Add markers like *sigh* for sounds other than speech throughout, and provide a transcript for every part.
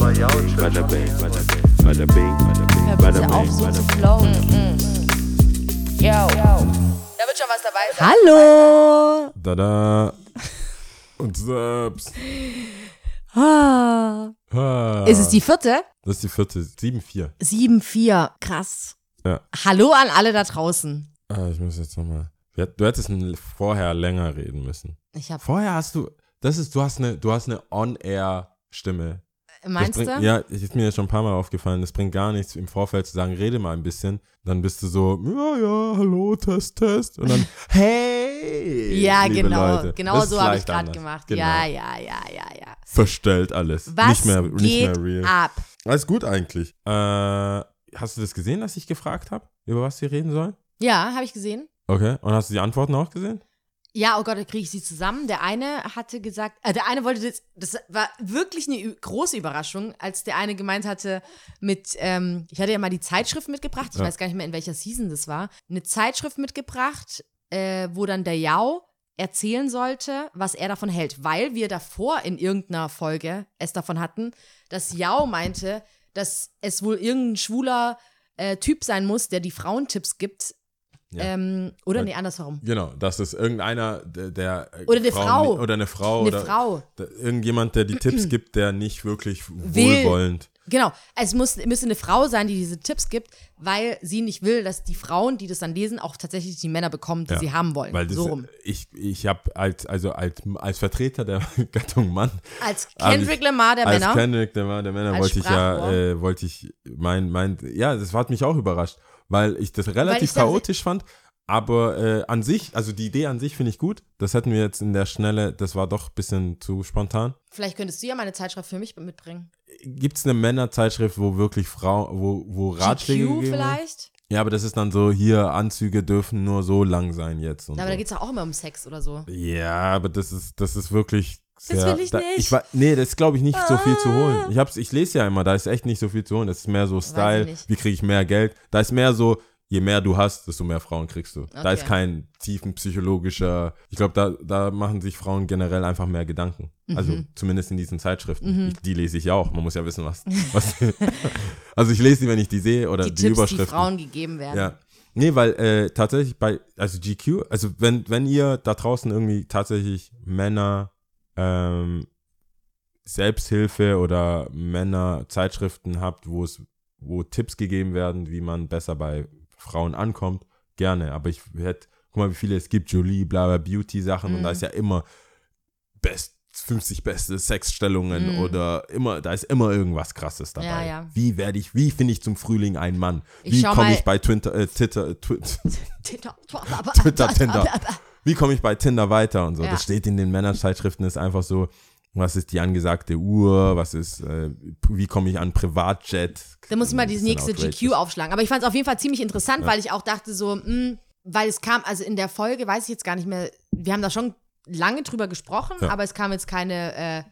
Bada bing, bada bing, bada bing. Yo. Da wird schon was dabei sein. Hallo! Da *laughs* Und selbst. Ah. Ah. Ist es die vierte? Das ist die vierte. 7-4. 7-4. Krass. Ja. Hallo an alle da draußen. Ah, ich muss jetzt nochmal. Du hättest vorher länger reden müssen. Ich hab. Vorher hast du. Das ist, du hast eine, du hast eine On-Air-Stimme. Meinst bringt, du? Ja, ist mir schon ein paar Mal aufgefallen. Das bringt gar nichts im Vorfeld zu sagen, rede mal ein bisschen. Dann bist du so, ja, ja, hallo, Test, Test. Und dann, *laughs* hey. Ja, genau. Leute. Genau Das so habe ich gerade gemacht. Genau. Ja, ja, ja, ja, ja. Verstellt alles. Was nicht mehr, nicht geht mehr real. ab? Alles gut eigentlich. Äh, hast du das gesehen, dass ich gefragt habe, über was wir reden sollen? Ja, habe ich gesehen. Okay. Und hast du die Antworten auch gesehen? Ja, oh Gott, da kriege ich sie zusammen. Der eine hatte gesagt, äh, der eine wollte das, das war wirklich eine große Überraschung, als der eine gemeint hatte mit, ähm, ich hatte ja mal die Zeitschrift mitgebracht, ich Ja. weiß gar nicht mehr, in welcher Season das war, eine Zeitschrift mitgebracht, äh, wo dann der Yao erzählen sollte, was er davon hält, weil wir davor in irgendeiner Folge es davon hatten, dass Yao meinte, dass es wohl irgendein schwuler äh, Typ sein muss, der die Frauentipps gibt. Ja. Ähm, oder nee, andersrum. Genau, das ist irgendeiner, der. der äh, Oder eine Frauen- Frau. Oder eine Frau. Eine oder Frau. Irgendjemand, der die Tipps *clears throat* gibt, der nicht wirklich Will. wohlwollend. Genau, es muss, müsste eine Frau sein, die diese Tipps gibt, weil sie nicht will, dass die Frauen, die das dann lesen, auch tatsächlich die Männer bekommen, die Ja, sie haben wollen. Weil das, so rum. ich, ich habe als, also als, als Vertreter der *laughs* Gattung Mann, Als Kendrick ich- Lamar der als Männer. Kendrick der, Mann- der Männer Als wollte ich ja, äh, wollte ich mein, mein, ja, das hat mich auch überrascht, weil ich das relativ ich chaotisch fand. Aber äh, an sich, also die Idee an sich finde ich gut. Das hätten wir jetzt in der Schnelle, das war doch ein bisschen zu spontan. Vielleicht könntest du ja mal eine Zeitschrift für mich mitbringen. Gibt es eine Männerzeitschrift, wo wirklich Frauen, wo, wo Ratschläge GQ gegeben vielleicht? Ja, aber das ist dann so, hier, Anzüge dürfen nur so lang sein jetzt. Und Aber so. da geht es auch immer um Sex oder so. Ja, aber das ist, das ist wirklich. Das Sehr, will ich da, nicht. Ah. Ich, wa- nee, das ist, glaube ich, nicht so viel zu holen. Ich, hab's, ich lese ja immer, da ist echt nicht so viel zu holen. Das ist mehr so Style, wie kriege ich mehr Geld. Da ist mehr so, je mehr du hast, desto mehr Frauen kriegst du. Da ist Okay. kein tiefen psychologischer, ich glaube, da, da machen sich Frauen generell einfach mehr Gedanken. Also Mhm. zumindest in diesen Zeitschriften. Ich, die lese ich ja auch. Man muss ja wissen, was. *laughs* was *laughs* also ich lese die, wenn ich die sehe oder Die die, Tipps, die Überschriften. Frauen gegeben werden. Ja. Nee, weil äh, tatsächlich bei, also GQ, also wenn, wenn ihr da draußen irgendwie tatsächlich Männer ähm, Selbsthilfe oder Männer-Zeitschriften habt, wo es, wo Tipps gegeben werden, wie man besser bei Frauen ankommt, gerne. Aber ich hätte, guck mal, wie viele es gibt, Jolie, bla bla, Beauty-Sachen und da ist ja immer best 50 beste Sexstellungen oder immer, da ist immer irgendwas krasses dabei. Ja, ja. Wie werde ich, wie finde ich zum Frühling einen Mann? Wie komme ich bei Twitter, äh, Twitter, äh, *laughs* *laughs* Twitter, Tinder, Twitter, Tinder. Wie komme ich bei Tinder weiter und so. Ja. Das steht in den Männerzeitschriften, ist einfach so, was ist die angesagte Uhr, was ist, äh, wie komme ich an Privatjet. Da muss ich mal die nächste outrageous. GQ aufschlagen. Aber ich fand es auf jeden Fall ziemlich interessant, weil ich auch dachte so, mh, weil es kam, also in der Folge, weiß ich jetzt gar nicht mehr, wir haben da schon lange drüber gesprochen, Ja. aber es kamen jetzt keine äh,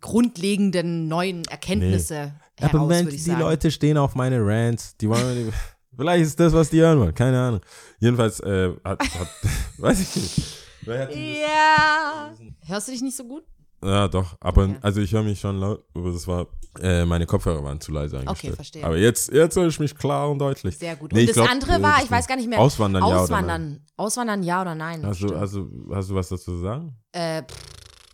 grundlegenden neuen Erkenntnisse Aber heraus, würde ich die sagen. Leute stehen auf meine Rants, die wollen, *laughs* *laughs* vielleicht ist das, was die hören wollen, keine Ahnung. Jedenfalls, äh, hat, hat *laughs* weiß ich nicht. Ja. Hörst du dich nicht so gut? Ja, doch, aber Okay. also ich höre mich schon laut, aber das war, äh, meine Kopfhörer waren zu leise eingestellt. verstehe. Aber jetzt, jetzt höre ich mich klar und deutlich. Sehr gut. Nee, Und das glaub, andere äh, war, ich weiß gar nicht mehr. Auswandern, ja oder nein? Auswandern. Auswandern, ja oder nein? Hast du, hast, du, hast du was dazu zu sagen? äh, pff,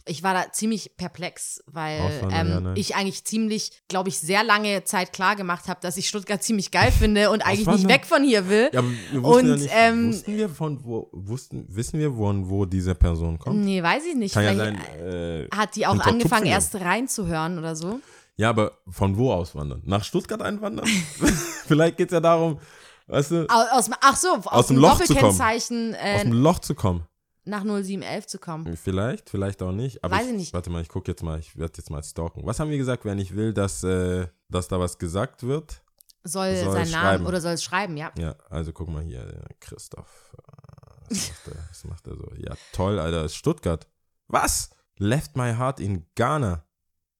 ich war da ziemlich perplex, weil Auswandern, ja, ähm, nein. ich eigentlich ziemlich, glaube ich, sehr lange Zeit klar gemacht habe, dass ich Stuttgart ziemlich geil finde und eigentlich nicht weg von hier will. Ja, wir wussten ja Und, nicht, ähm, wussten wir von wo, wussten, wissen wir von wo diese Person kommt? Nee, weiß ich nicht. Kann ja sein, äh, hat die auch angefangen, erst reinzuhören oder so. Ja, aber von wo auswandern? Nach Stuttgart einwandern? *laughs* Vielleicht geht es ja darum, weißt du, Au- Aus, ach so, aus, dem dem Loch zu kommen. Doppelkennzeichen aus äh, dem Loch zu kommen. Nach 0711 zu kommen. Vielleicht, vielleicht auch nicht. Aber Weiß ich nicht. Warte mal, ich gucke jetzt mal, ich werde jetzt mal stalken. Was haben wir gesagt, wenn ich will, dass, äh, dass da was gesagt wird? Soll, Soll sein Name oder soll es schreiben, ja. Ja, also guck mal hier, äh, Christoph. äh, Was macht, der, was macht der so? Ja, toll, Alter, ist Stuttgart. Was? Left my heart in Ghana.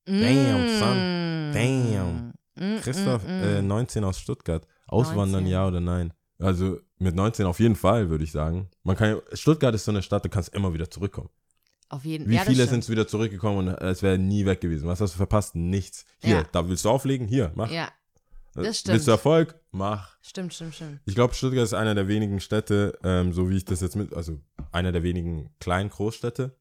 Damn, son. Damn. Mm, Christoph, mm, mm. Äh, 19 aus Stuttgart. Auswandern, 19. ja oder nein? Also mit 19 auf jeden Fall, würde ich sagen. Man kann Stuttgart ist so eine Stadt, du kannst immer wieder zurückkommen. Auf jeden Wie ja, viele sind wieder zurückgekommen und es wäre nie weg gewesen? Was hast du verpasst? Nichts. Hier, Ja. da willst du auflegen? Hier, mach. Ja, Äh, das stimmt. Willst du Erfolg? Mach. stimmt, stimmt, stimmt. Ich glaube, Stuttgart ist einer der wenigen Städte, ähm, so wie ich das jetzt mit, also einer der wenigen kleinen Großstädte.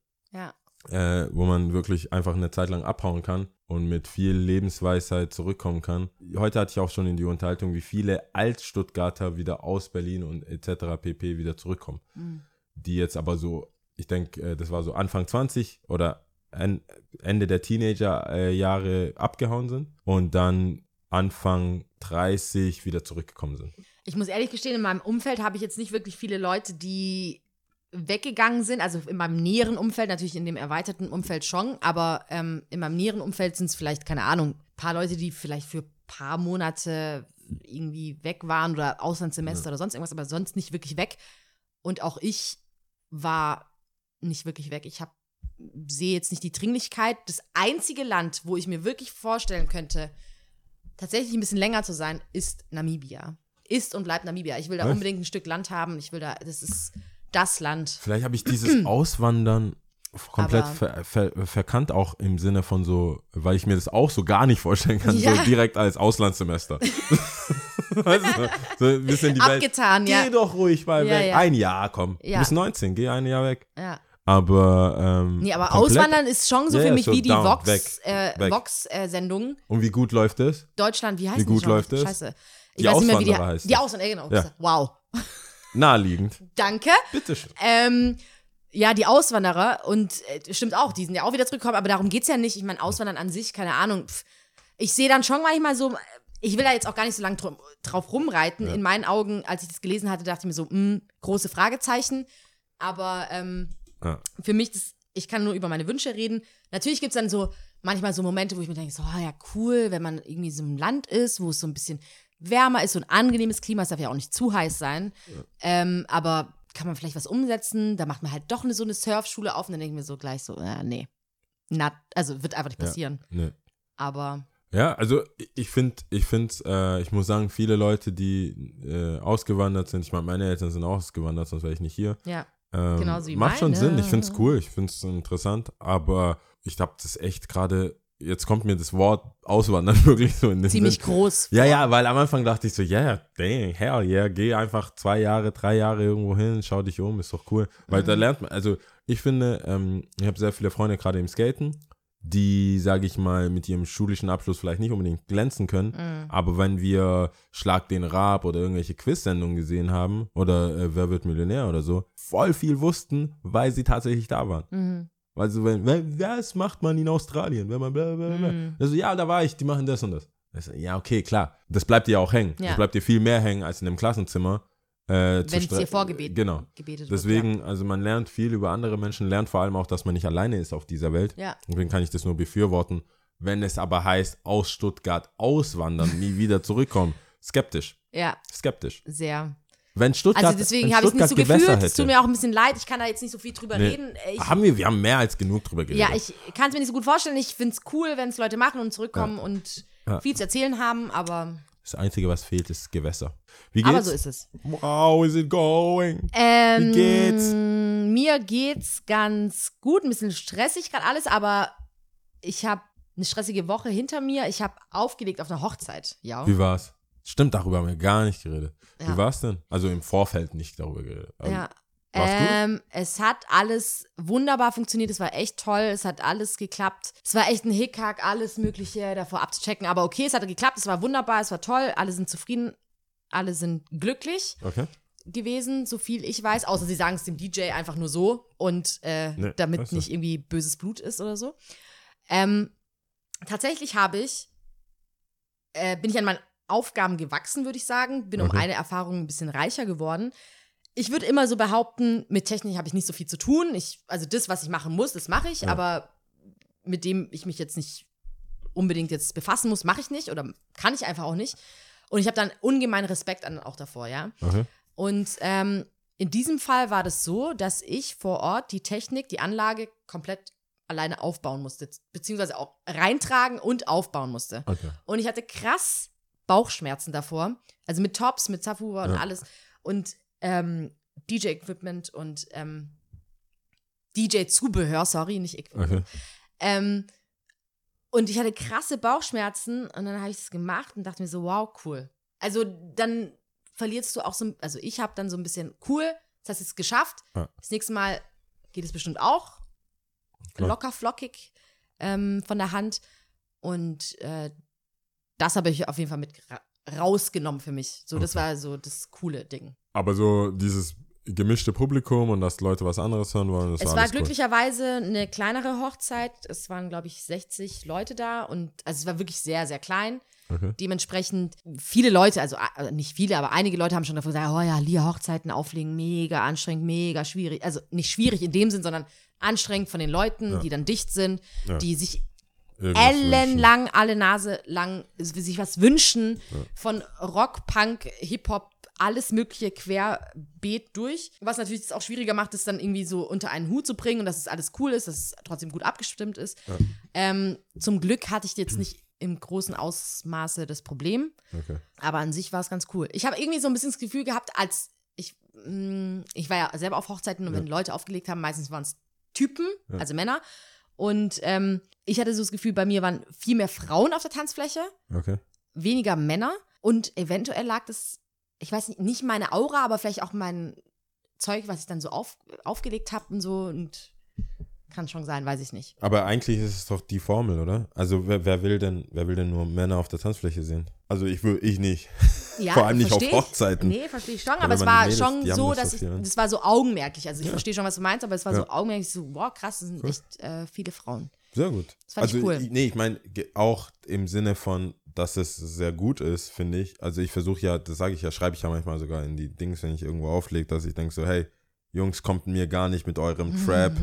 Äh, wo man wirklich einfach eine Zeit lang abhauen kann und mit viel Lebensweisheit zurückkommen kann. Heute hatte ich auch schon in die Unterhaltung, wie viele Alt-Stuttgarter wieder aus Berlin und etc. pp. wieder zurückkommen. Mhm. Die jetzt aber so, ich denke, äh, das war so Anfang 20 oder en Ende der Teenager-Jahre abgehauen sind und dann Anfang 30 wieder zurückgekommen sind. Ich muss ehrlich gestehen, in meinem Umfeld habe ich jetzt nicht wirklich viele Leute, die weggegangen sind. Also in meinem näheren Umfeld, natürlich in dem erweiterten Umfeld schon, aber ähm, in meinem näheren Umfeld sind es vielleicht, keine Ahnung, ein paar Leute, die vielleicht für ein paar Monate irgendwie weg waren oder Auslandssemester oder sonst irgendwas, aber sonst nicht wirklich weg. Und auch ich war nicht wirklich weg. Ich habe sehe jetzt nicht die Dringlichkeit. Das einzige Land, wo ich mir wirklich vorstellen könnte, tatsächlich ein bisschen länger zu sein, ist Namibia. Ist und bleibt Namibia. Ich will da Was? unbedingt ein Stück Land haben. Ich will da, das ist das Land. Vielleicht habe ich dieses *clears throat* Auswandern komplett ver, ver, verkannt, auch im Sinne von so, weil ich mir das auch so gar nicht vorstellen kann, *laughs* Ja. so direkt als Auslandssemester. *laughs* *laughs* weißt du, so ein bisschen die Welt. Abgetan, Geh ja. doch ruhig mal Ja, weg. ja. Ein Jahr, komm. Du bist 19, geh ein Jahr weg. ja. Aber, ähm, Nee, aber komplett- Auswandern ist schon so Ja, für mich so wie die Vox, weg, äh, weg. Vox-Sendung. Und wie gut läuft es? Deutschland, wie heißt Wie gut läuft es? Scheiße. Ich Die weiß nicht mehr, wie die Auswanderer heißt Die. Auswanderer, genau. Wow. Naheliegend. Danke. Bitteschön. Ähm, ja, die Auswanderer und äh, stimmt auch, die sind ja auch wieder zurückgekommen, aber darum geht es ja nicht. Ich meine, Auswandern an sich, keine Ahnung. Pff, ich sehe dann schon manchmal so, ich will da jetzt auch gar nicht so lange drum, drauf rumreiten. In meinen Augen, als ich das gelesen hatte, dachte ich mir so, mh, große Fragezeichen. Aber ähm, Ja. für mich, das, ich kann nur über meine Wünsche reden. Natürlich gibt es dann so manchmal so Momente, wo ich mir denke, so, ah ja, cool, wenn man irgendwie so im Land ist, wo es so ein bisschen wärmer ist, so ein angenehmes Klima, es darf ja auch nicht zu heiß sein. Ähm, aber kann man vielleicht was umsetzen? Da macht man halt doch eine, so eine Surfschule auf und dann denke ich mir so gleich so, äh, nee. Na, also wird einfach nicht Ja. passieren. Nee. Aber Ja, also ich- finde, ich finde, äh, ich muss sagen, viele Leute, die äh, ausgewandert sind, ich meine, meine Eltern sind ausgewandert, sonst wäre ich nicht hier. ja, Ähm, Genauso wie macht schon meine. Sinn, ich finde es cool, ich finde es interessant, aber ich glaube, das ist echt gerade, jetzt kommt mir das Wort Auswandern *laughs* wirklich so in den ziemlich Sinn. groß. Ja, ja, weil am Anfang dachte ich so, ja, yeah, dang, hell yeah, geh einfach zwei Jahre, drei Jahre irgendwo hin, schau dich um, ist doch cool. Weil Mhm. da lernt man, also ich finde, ähm, ich habe sehr viele Freunde gerade im Skaten, die, sage ich mal, mit ihrem schulischen Abschluss vielleicht nicht unbedingt glänzen können, Mhm. aber wenn wir Schlag den Rab oder irgendwelche Quiz-Sendungen gesehen haben oder äh, Wer wird Millionär oder so, voll viel wussten, weil sie tatsächlich da waren. Mhm. Also wenn, wenn was macht man in Australien, wenn man bla bla bla. Mhm. Also ja, da war ich, die machen das und das. Ich so, ja, okay, klar. Das bleibt dir auch hängen. Ja. Das bleibt dir viel mehr hängen als in einem Klassenzimmer. Äh, Wenn es dir vorgebetet Genau. gebetet Deswegen, also man lernt viel über andere Menschen, lernt vor allem auch, dass man nicht alleine ist auf dieser Welt. wird. Ja. Deswegen kann ich das nur befürworten. Wenn es aber heißt, aus Stuttgart auswandern, nie wieder zurückkommen, skeptisch. Ja, Skeptisch. sehr. Wenn Stuttgart, Also deswegen habe ich es nicht so Gewässer gefühlt. Es tut mir auch ein bisschen leid. Ich kann da jetzt nicht so viel drüber Nee. reden. Ich, haben wir, wir haben mehr als genug drüber geredet. ja, ich kann es mir nicht so gut vorstellen. Ich finde es cool, wenn es Leute machen und zurückkommen und Ja. viel zu erzählen haben, aber, das Einzige, was fehlt, ist Gewässer. Wie geht's? aber so ist es. How is it going? Ähm, Wie geht's? Mir geht's ganz gut, ein bisschen stressig gerade alles, aber ich habe eine stressige Woche hinter mir. Ich habe aufgelegt auf einer Hochzeit. Ja. Wie war's? Stimmt, darüber haben wir gar nicht geredet. Ja. Wie war's denn? Also im Vorfeld nicht darüber geredet. Aber Ja. Ähm, es hat alles wunderbar funktioniert. Es war echt toll. Es hat alles geklappt. Es war echt ein Hickhack, alles Mögliche davor abzuchecken. Aber okay, es hat geklappt. Es war wunderbar. Es war toll. Alle sind zufrieden. Alle sind glücklich Okay. gewesen, so viel ich weiß. Außer sie sagen es dem DJ einfach nur so und äh, Nee, damit weißt du. nicht irgendwie böses Blut ist oder so. Ähm, tatsächlich habe ich, äh, bin ich an meinen Aufgaben gewachsen, würde ich sagen. Bin um Okay. eine Erfahrung ein bisschen reicher geworden. Ich würde immer so behaupten, mit Technik habe ich nicht so viel zu tun. Ich, also das, was ich machen muss, das mache ich, Ja. aber mit dem ich mich jetzt nicht unbedingt jetzt befassen muss, mache ich nicht oder kann ich einfach auch nicht. Und ich habe dann ungemein Respekt an, auch davor, ja. okay. Und ähm, in diesem Fall war das so, dass ich vor Ort die Technik, die Anlage komplett alleine aufbauen musste, beziehungsweise auch reintragen und aufbauen musste. Okay. Und ich hatte krass Bauchschmerzen davor, also mit Tops, mit Subwoofer und Ja. alles und ähm, DJ-Equipment und ähm, DJ-Zubehör, sorry, nicht Equipment. Okay. Ähm, und ich hatte krasse Bauchschmerzen und dann habe ich das gemacht und dachte mir so, wow, cool. Also dann verlierst du auch so, also ich habe dann so ein bisschen cool, das hast du es geschafft. Ja. Das nächste Mal geht es bestimmt auch Klar. locker flockig ähm, von der Hand. Und äh, das habe ich auf jeden Fall mit ra rausgenommen für mich. So, das Okay. war so das coole Ding. Aber so dieses gemischte Publikum und dass Leute was anderes hören wollen, das Es war war alles cool. glücklicherweise eine kleinere Hochzeit. Es waren, glaube ich, 60 Leute da und also es war wirklich sehr, sehr klein. Okay. Dementsprechend viele Leute, also äh, nicht viele, aber einige Leute haben schon davon gesagt, oh ja, Lia Hochzeiten auflegen, mega anstrengend, mega schwierig. Also nicht schwierig in dem Sinn, sondern anstrengend von den Leuten, Ja. die dann dicht sind, Ja. die sich. Ellenlang, alle Nase lang sich was wünschen von Rock, Punk, Hip-Hop, alles mögliche querbeet durch. Was natürlich es auch schwieriger macht, es dann irgendwie so unter einen Hut zu bringen und dass es alles cool ist, dass es trotzdem gut abgestimmt ist. Ähm, zum Glück hatte ich jetzt nicht im großen Ausmaße das Problem, Okay. aber an sich war es ganz cool. Ich habe irgendwie so ein bisschen das Gefühl gehabt, als ich, mh, ich war ja selber auf Hochzeiten und wenn Leute aufgelegt haben, meistens waren es Typen, also Männer. Und ähm, ich hatte so das Gefühl, bei mir waren viel mehr Frauen auf der Tanzfläche, Okay. weniger Männer. Und eventuell lag das, ich weiß nicht, nicht meine Aura, aber vielleicht auch mein Zeug, was ich dann so auf, aufgelegt habe und so. Und kann schon sein, weiß ich nicht. Aber eigentlich ist es doch die Formel, oder? Also wer, wer will denn, wer will denn nur Männer auf der Tanzfläche sehen? Also ich will, ich nicht. Ja, Vor allem nicht auf versteh ich. Hochzeiten. Nee, verstehe ich schon. Aber es war Mädels, schon so, so dass ich, ne? das war so augenmerklich. Also ich verstehe schon, was du meinst, aber es war so Ja. augenmerklich so, wow, krass, das sind echt äh, viele Frauen. Sehr gut. Das fand ich also, cool. Nee, ich meine, auch im Sinne von, dass es sehr gut ist, finde ich. Also ich versuche ja, das sage ich ja, schreibe ich ja manchmal sogar in die Dings, wenn ich irgendwo auflege, dass ich denke so, hey, Jungs, kommt mir gar nicht mit eurem *laughs* Trap,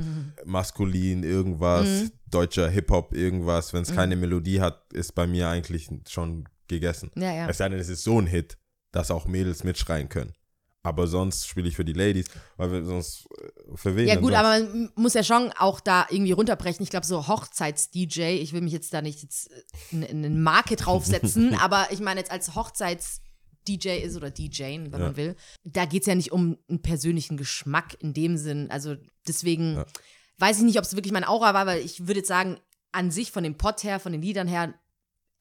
maskulin, irgendwas, Mhm. deutscher Hip-Hop, irgendwas. Wenn es keine Melodie hat, ist bei mir eigentlich schon gegessen. Ja, ja. Es sei denn, es ist so ein Hit, dass auch Mädels mitschreien können. Aber sonst spiele ich für die Ladies, weil wir sonst äh, für wen Ja gut, sonst? aber man muss ja schon auch da irgendwie runterbrechen. Ich glaube, so Hochzeits-DJ, ich will mich jetzt da nicht jetzt äh, eine eine Marke draufsetzen, *laughs* aber ich meine jetzt als Hochzeits-DJ ist oder DJ, wenn Ja. man will, da geht es ja nicht um einen persönlichen Geschmack in dem Sinn. Also deswegen Ja. weiß ich nicht, ob es wirklich meine Aura war, weil ich würde jetzt sagen, an sich von dem Pot her, von den Liedern her,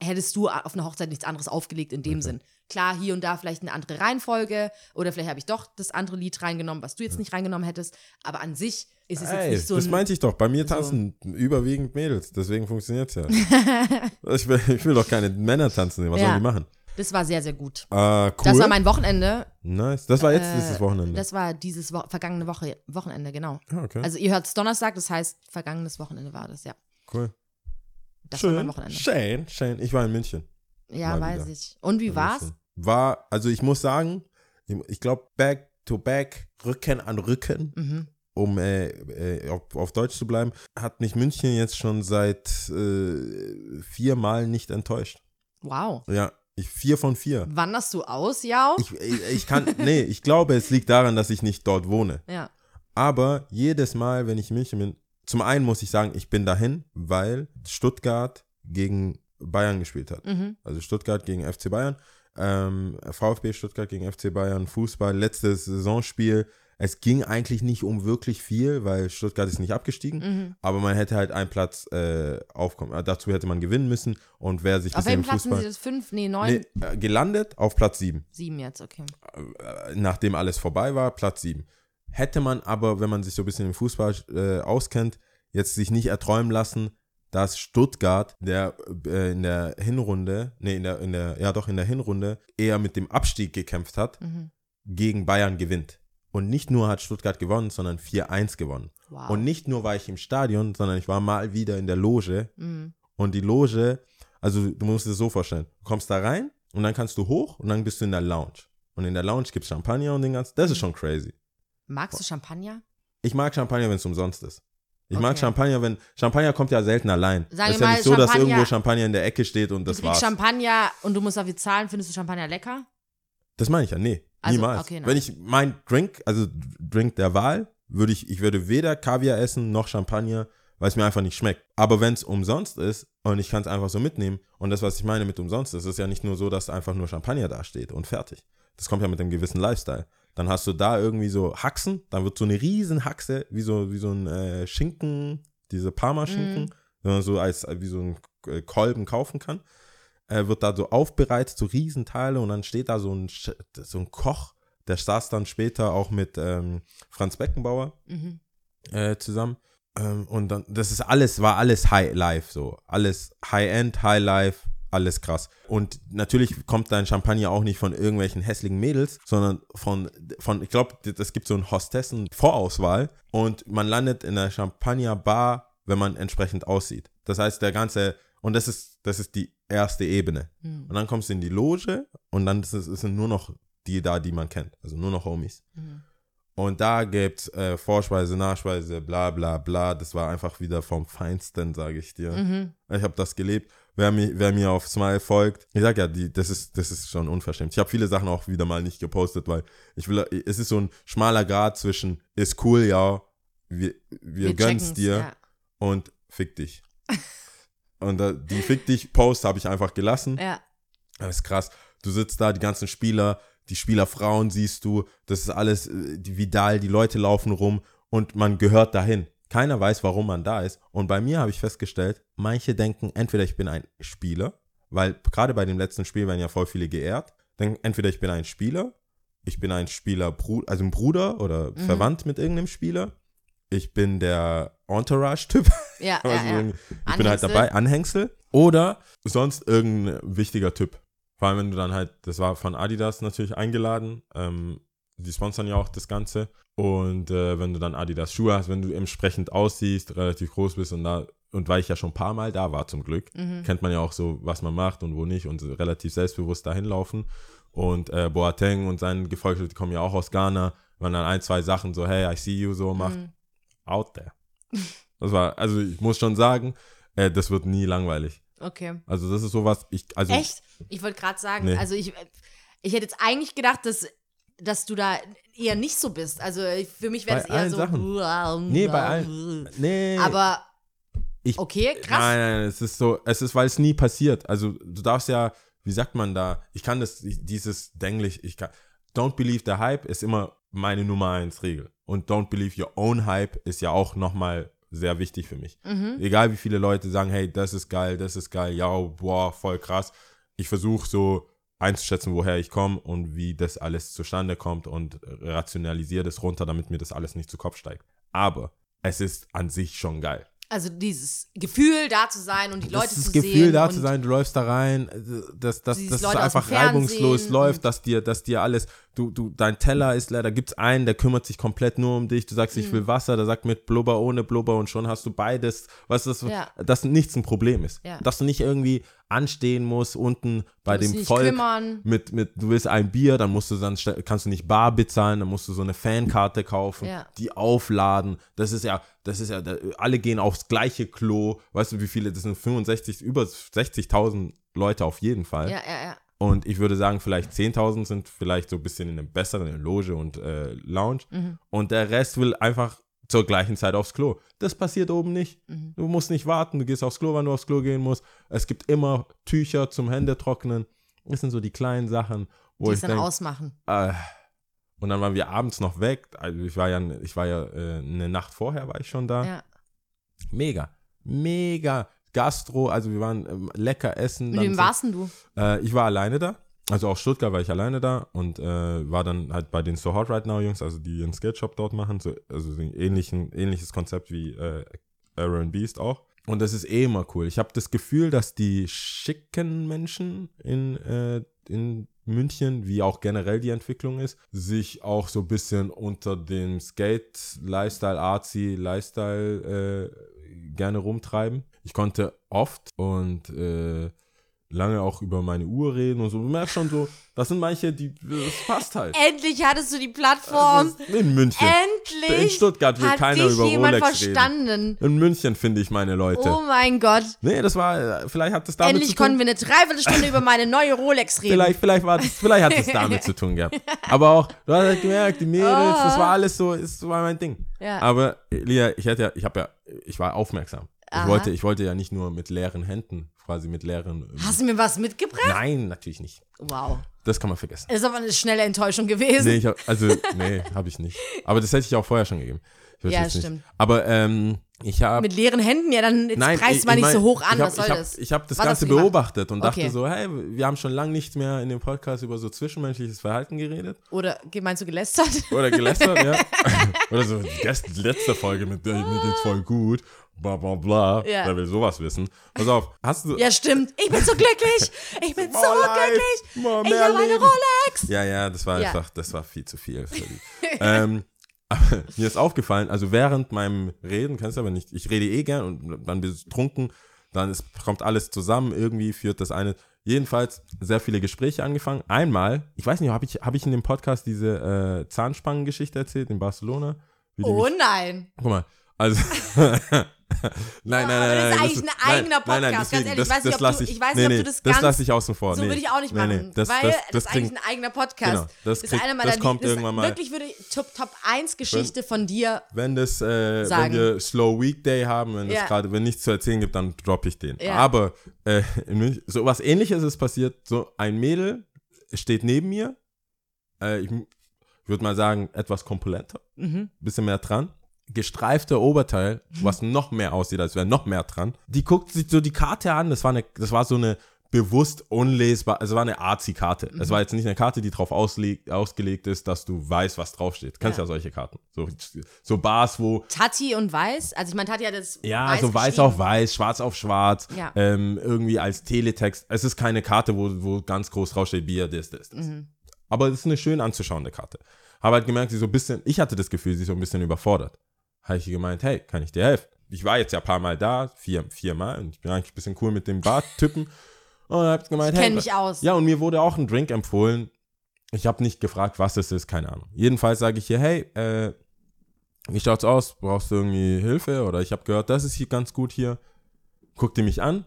hättest du auf einer Hochzeit nichts anderes aufgelegt in dem Sinn. Klar, hier und da vielleicht eine andere Reihenfolge oder vielleicht habe ich doch das andere Lied reingenommen, was du jetzt nicht reingenommen hättest, aber an sich ist es jetzt Ey, nicht so das ein, meinte ich doch. Bei mir so- tanzen überwiegend Mädels, deswegen funktioniert es ja. *laughs* ich, will, ich will doch keine Männer tanzen sehen. Was Ja. sollen die machen? Das war sehr, sehr gut. Äh, cool. Das war mein Wochenende. nice. Das war jetzt Äh, dieses Wochenende. Das war dieses Wo vergangene Woche, Wochenende, genau. ah, okay. Also ihr hört es Donnerstag, das heißt, vergangenes Wochenende war das, ja. cool. Das war mein Schön. Wochenende. Schön, schön. Ich war in München. Ja, Mal weiß wieder. ich. Und wie war's? München. War, also ich muss sagen, ich, glaube, back to back, Rücken an Rücken, Mhm. um äh, äh, auf, auf Deutsch zu bleiben, hat mich München jetzt schon seit äh, vier Mal nicht enttäuscht. Wow. Ja, ich, vier von vier. Wanderst du aus, Jau? Ich, ich, ich kann, nee, ich glaube, es liegt daran, dass ich nicht dort wohne. Ja. Aber jedes Mal, wenn ich in München bin, zum einen muss ich sagen, ich bin dahin, weil Stuttgart gegen Bayern gespielt hat. Mhm. Also Stuttgart gegen FC Bayern. Ähm, VfB Stuttgart gegen FC Bayern, Fußball, letztes Saisonspiel. Es ging eigentlich nicht um wirklich viel, weil Stuttgart ist nicht abgestiegen, Mhm. aber man hätte halt einen Platz äh, aufkommen. äh, Dazu hätte man gewinnen müssen und wer sich Auf welchem Platz sind Fußball sie das? Fünf? Nee, neun? nee, äh, gelandet auf Platz 7 Sieben jetzt, okay. äh, nachdem alles vorbei war, Platz 7. Hätte man aber, wenn man sich so ein bisschen im Fußball äh, auskennt, jetzt sich nicht erträumen lassen, dass Stuttgart der, äh, in der Hinrunde, nee, in der, in der, ja doch in der Hinrunde eher mit dem Abstieg gekämpft hat, Mhm. gegen Bayern gewinnt. Und nicht nur hat Stuttgart gewonnen, sondern 4-1 gewonnen. Wow. Und nicht nur war ich im Stadion, sondern ich war mal wieder in der Loge Mhm. und die Loge, also du musst es so vorstellen, du kommst da rein und dann kannst du hoch und dann bist du in der Lounge. Und in der Lounge gibt es Champagner und den ganzen, das Mhm. ist schon crazy. Magst du Champagner? Ich mag Champagner, wenn es umsonst ist. Ich mag Okay. Champagner, wenn, Champagner kommt ja selten allein. Es ist ja nicht so, dass irgendwo Champagner in der Ecke steht und das du war's. Champagner und du musst dafür zahlen. Findest du Champagner lecker? Das meine ich ja, nee, Also, niemals. okay, wenn ich mein Drink, also Drink der Wahl, würde ich, ich würde weder Kaviar essen noch Champagner, weil es mir einfach nicht schmeckt. Aber wenn es umsonst ist und ich kann es einfach so mitnehmen und das, was ich meine mit umsonst, ist, ist ja nicht nur so, dass einfach nur Champagner da steht und fertig. Das kommt ja mit einem gewissen Lifestyle. Dann hast du da irgendwie so Haxen, dann wird so eine riesen Haxe, wie so, wie so ein äh, Schinken, diese Parma-Schinken, wenn man so als wie so ein äh, Kolben kaufen kann, äh, wird da so aufbereitet, so Riesenteile und dann steht da so ein, so ein Koch, der saß dann später auch mit ähm, Franz Beckenbauer Mhm. äh, zusammen. Ähm, und dann, das ist alles, war alles High Life, so. Alles High-End, High Life, alles krass. Und natürlich kommt dein Champagner auch nicht von irgendwelchen hässlichen Mädels, sondern von, von ich glaube, es gibt so eine Hostessen-Vorauswahl und man landet in der Champagner-Bar, wenn man entsprechend aussieht. Das heißt, der ganze, und das ist, das ist die erste Ebene. Mhm. Und dann kommst du in die Loge und dann ist es, es sind nur noch die da, die man kennt. Also nur noch Homies. Mhm. Und da gibt's äh, Vorspeise, Nachspeise, bla bla bla. Das war einfach wieder vom Feinsten, sage ich dir. Mhm. Ich habe das gelebt. Wer mir, wer mir auf Smile folgt, ich sag ja, die, das, ist, das ist schon unverschämt. Ich habe viele Sachen auch wieder mal nicht gepostet, weil ich will, es ist so ein schmaler Grad zwischen ist cool, ja, wir, wir, gönnen's checken's, dir Ja. und fick dich. *laughs* und äh, die fick dich Post habe ich einfach gelassen. ja. Das ist krass. Du sitzt da, die ganzen Spieler, die Spielerfrauen siehst du, das ist alles äh, die Vidal, die Leute laufen rum und man gehört dahin. Keiner weiß, warum man da ist. Und bei mir habe ich festgestellt, manche denken, entweder ich bin ein Spieler, weil gerade bei dem letzten Spiel werden ja voll viele geehrt. Denken, entweder ich bin ein Spieler, ich bin ein Spieler, also ein Bruder oder Mhm. verwandt mit irgendeinem Spieler. Ich bin der Entourage-Typ. *laughs* Ja, Also ja, ja. Ich bin halt dabei, Anhängsel. Oder sonst irgendein wichtiger Typ. Vor allem, wenn du dann halt, das war von Adidas natürlich eingeladen. Ähm, die sponsern ja auch das Ganze. Und äh, wenn du dann Adidas Schuhe hast, wenn du entsprechend aussiehst, relativ groß bist und da, und weil ich ja schon ein paar Mal da war zum Glück, Mhm. kennt man ja auch so, was man macht und wo nicht und relativ selbstbewusst dahin laufen. Und äh, Boateng und sein Gefolge, die kommen ja auch aus Ghana, wenn dann ein, zwei Sachen so, hey, I see you, so macht, Mhm. out there. Das war, also ich muss schon sagen, äh, das wird nie langweilig. Okay. Also das ist sowas, ich, also Echt? Ich wollte gerade sagen, Nee. also ich, ich hätte jetzt eigentlich gedacht, dass, dass du da eher nicht so bist. Also ich- für mich wäre es eher so. Sachen. Nee, bei allen- nee. Aber ich, okay, krass. Nein, nein, es ist so, es ist, weil es nie passiert. Also du darfst ja, wie sagt man da, ich kann das, ich, dieses Denglisch, ich kann, don't believe the hype ist immer meine Nummer eins Regel. Und don't believe your own hype ist ja auch nochmal sehr wichtig für mich. Mhm. Egal wie viele Leute sagen, hey, das ist geil, das ist geil, ja, boah, voll krass. Ich versuche so einzuschätzen, woher ich komme und wie das alles zustande kommt und rationalisiere das runter, damit mir das alles nicht zu Kopf steigt. Aber es ist an sich schon geil. Also dieses Gefühl, da zu sein und die Leute das zu das sehen. Gefühl, da zu sein, du läufst da rein, äh, dass, Leute aus dem einfach reibungslos läuft, dass dir, dass dir alles, du, du, dein Teller ist leer, da gibt's einen, der kümmert sich komplett nur um dich, du sagst, Mhm. ich will Wasser, der sagt mit Blubber, ohne Blubber und schon hast du beides, weißt du, dass, Ja. dass nichts ein Problem ist. Ja. Dass du nicht irgendwie anstehen musst, unten bei dem Volk kümmern. mit, mit, du willst ein Bier, dann musst du dann, kannst du nicht bar bezahlen, dann musst du so eine Fankarte kaufen, Ja. die aufladen. Das ist ja, das ist ja, alle gehen aufs gleiche Klo. Weißt du, wie viele, das sind 65, über 60.000 Leute auf jeden Fall. Ja, ja, ja. Und ich würde sagen, vielleicht 10.000 sind vielleicht so ein bisschen in einer besseren Loge und äh, Lounge. Mhm. Und der Rest will einfach zur gleichen Zeit aufs Klo. Das passiert oben nicht. Mhm. Du musst nicht warten, du gehst aufs Klo, wann du aufs Klo gehen musst. Es gibt immer Tücher zum Händetrocknen. Das sind so die kleinen Sachen, wo Die ich es dann ausmachen. äh, und dann waren wir abends noch weg. Also ich war ja, ich war ja äh, eine Nacht vorher war ich schon da. Ja. Mega, mega Gastro. Also wir waren ähm, lecker essen. Mit wem warst denn du? Äh, ich war alleine da. Also auch Stuttgart war ich alleine da und äh, war dann halt bei den So Hot Right Now Jungs, also die einen Skate Shop dort machen, so, also so ein ähnlichen, ähnliches Konzept wie äh, Aaron Beast auch. Und das ist eh immer cool. Ich habe das Gefühl, dass die schicken Menschen in, äh, in München, wie auch generell die Entwicklung ist, sich auch so ein bisschen unter dem Skate-Lifestyle, Artsy, Lifestyle äh, gerne rumtreiben. Ich konnte oft und äh, lange auch über meine Uhr reden und so. Du merkst schon so, das sind manche, die, das passt halt. Endlich hattest du die Plattform. Ist in München. Endlich. In Stuttgart will keiner über Rolex verstanden. In München finde ich meine Leute. Oh mein Gott. Nee, das war, vielleicht hat das damit Endlich zu tun. konnten wir eine Dreiviertelstunde über meine neue Rolex reden. Vielleicht, vielleicht, war das, vielleicht hat es damit *laughs* zu tun gehabt. Aber auch, du hast halt gemerkt, die Mädels, das war alles so, das war mein Ding. Ja. Aber, Lia, ich hätte ja, ich habe ja, ich war aufmerksam. Ich Aha. wollte, ich wollte ja nicht nur mit leeren Händen, quasi mit leeren. Hast du mir was mitgebracht? Nein, natürlich nicht. Wow. Das kann man vergessen. Ist aber eine schnelle Enttäuschung gewesen. Nee, ich hab, also, nee, habe ich nicht. Aber das hätte ich auch vorher schon gegeben. Ich Ja, jetzt nicht. stimmt. Aber ähm, ich habe. Mit leeren Händen, ja, dann jetzt Nein, preist ich- mal ich nicht so mein, hoch an. Hab, was soll ich hab, das? Ich habe das Was Ganze gemacht? beobachtet und dachte Okay. so, hey, wir haben schon lange nichts mehr in dem Podcast über so zwischenmenschliches Verhalten geredet. Oder meinst du gelästert? Oder gelästert, ja. *laughs* Oder so, die letzte Folge mit der, mir geht's voll gut. Bla bla bla. Ja. Wer will sowas wissen? Pass auf, hast du. Ja, stimmt. Ich bin so glücklich. Ich bin so glücklich. Ich habe eine. Rolex. Ja, ja, das war Ja. einfach, das war viel zu viel. *laughs* Ähm, aber *laughs* mir ist aufgefallen, also während meinem Reden, kennst du aber nicht, ich rede eh gern und dann bin ich trunken, dann ist, kommt alles zusammen, irgendwie führt das eine. Jedenfalls sehr viele Gespräche angefangen. Einmal, ich weiß nicht, habe ich, hab ich in dem Podcast diese äh, Zahnspangengeschichte erzählt in Barcelona? Oh mich- nein. Guck mal, also. *laughs* *laughs* nein, nein, nein, das ist eigentlich ein eigener nein, nein, Podcast, ganz deswegen, ehrlich. das, Ich weiß nicht, das ob du- ich, ich weiß nee, nicht, ob du das das ganz- lasse ich außen vor. So nee, würde ich auch nicht machen, Nee, das, weil das, das, das ist eigentlich ein eigener Podcast. Genau, das ist kriegt- einer meiner das kommt Lieb- irgendwann mal. Wirklich würde ich Top, Top 1 Geschichte von dir. wenn das, äh, wenn Sagen. wir Slow Weekday haben, wenn Ja. es gerade, wenn nichts zu erzählen gibt, dann droppe ich den. Ja. Aber äh, so was ähnliches ist passiert. So ein Mädel steht neben mir. Äh, ich würde mal sagen, etwas kompulenter. Mhm. Bisschen mehr dran. Gestreifter Oberteil, was noch mehr aussieht, als wäre noch mehr dran. Die guckt sich so die Karte an. Das war, eine, das war so eine bewusst unlesbar, also es war eine Arzi-Karte. Mhm. Es war jetzt nicht eine Karte, die darauf ausgelegt ist, dass du weißt, was draufsteht. Kennst ja, Ja. solche Karten. So, so Bars, wo Tati und Weiß. Also ich meine, Tati hat das ja, weiß so weiß auf weiß, schwarz auf schwarz, Ja. ähm, irgendwie als Teletext. Es ist keine Karte, wo, wo ganz groß draufsteht, Bier, das, das, das. Mhm. Aber es ist eine schön anzuschauende Karte. Habe halt gemerkt, sie so ein bisschen, ich hatte das Gefühl, sie ist so ein bisschen überfordert. Habe ich gemeint, hey, kann ich dir helfen? Ich war jetzt ja ein paar Mal da, vier, viermal, und ich bin eigentlich ein bisschen cool mit dem Bartypen. *laughs* Und hab gemeint, Ich hey, kenn mich aus. ja, und mir wurde auch ein Drink empfohlen. Ich habe nicht gefragt, was es ist, keine Ahnung. Jedenfalls sage ich hier, hey, äh, wie schaut's aus? Brauchst du irgendwie Hilfe? Oder ich habe gehört, das ist hier ganz gut hier. Guckt die mich an,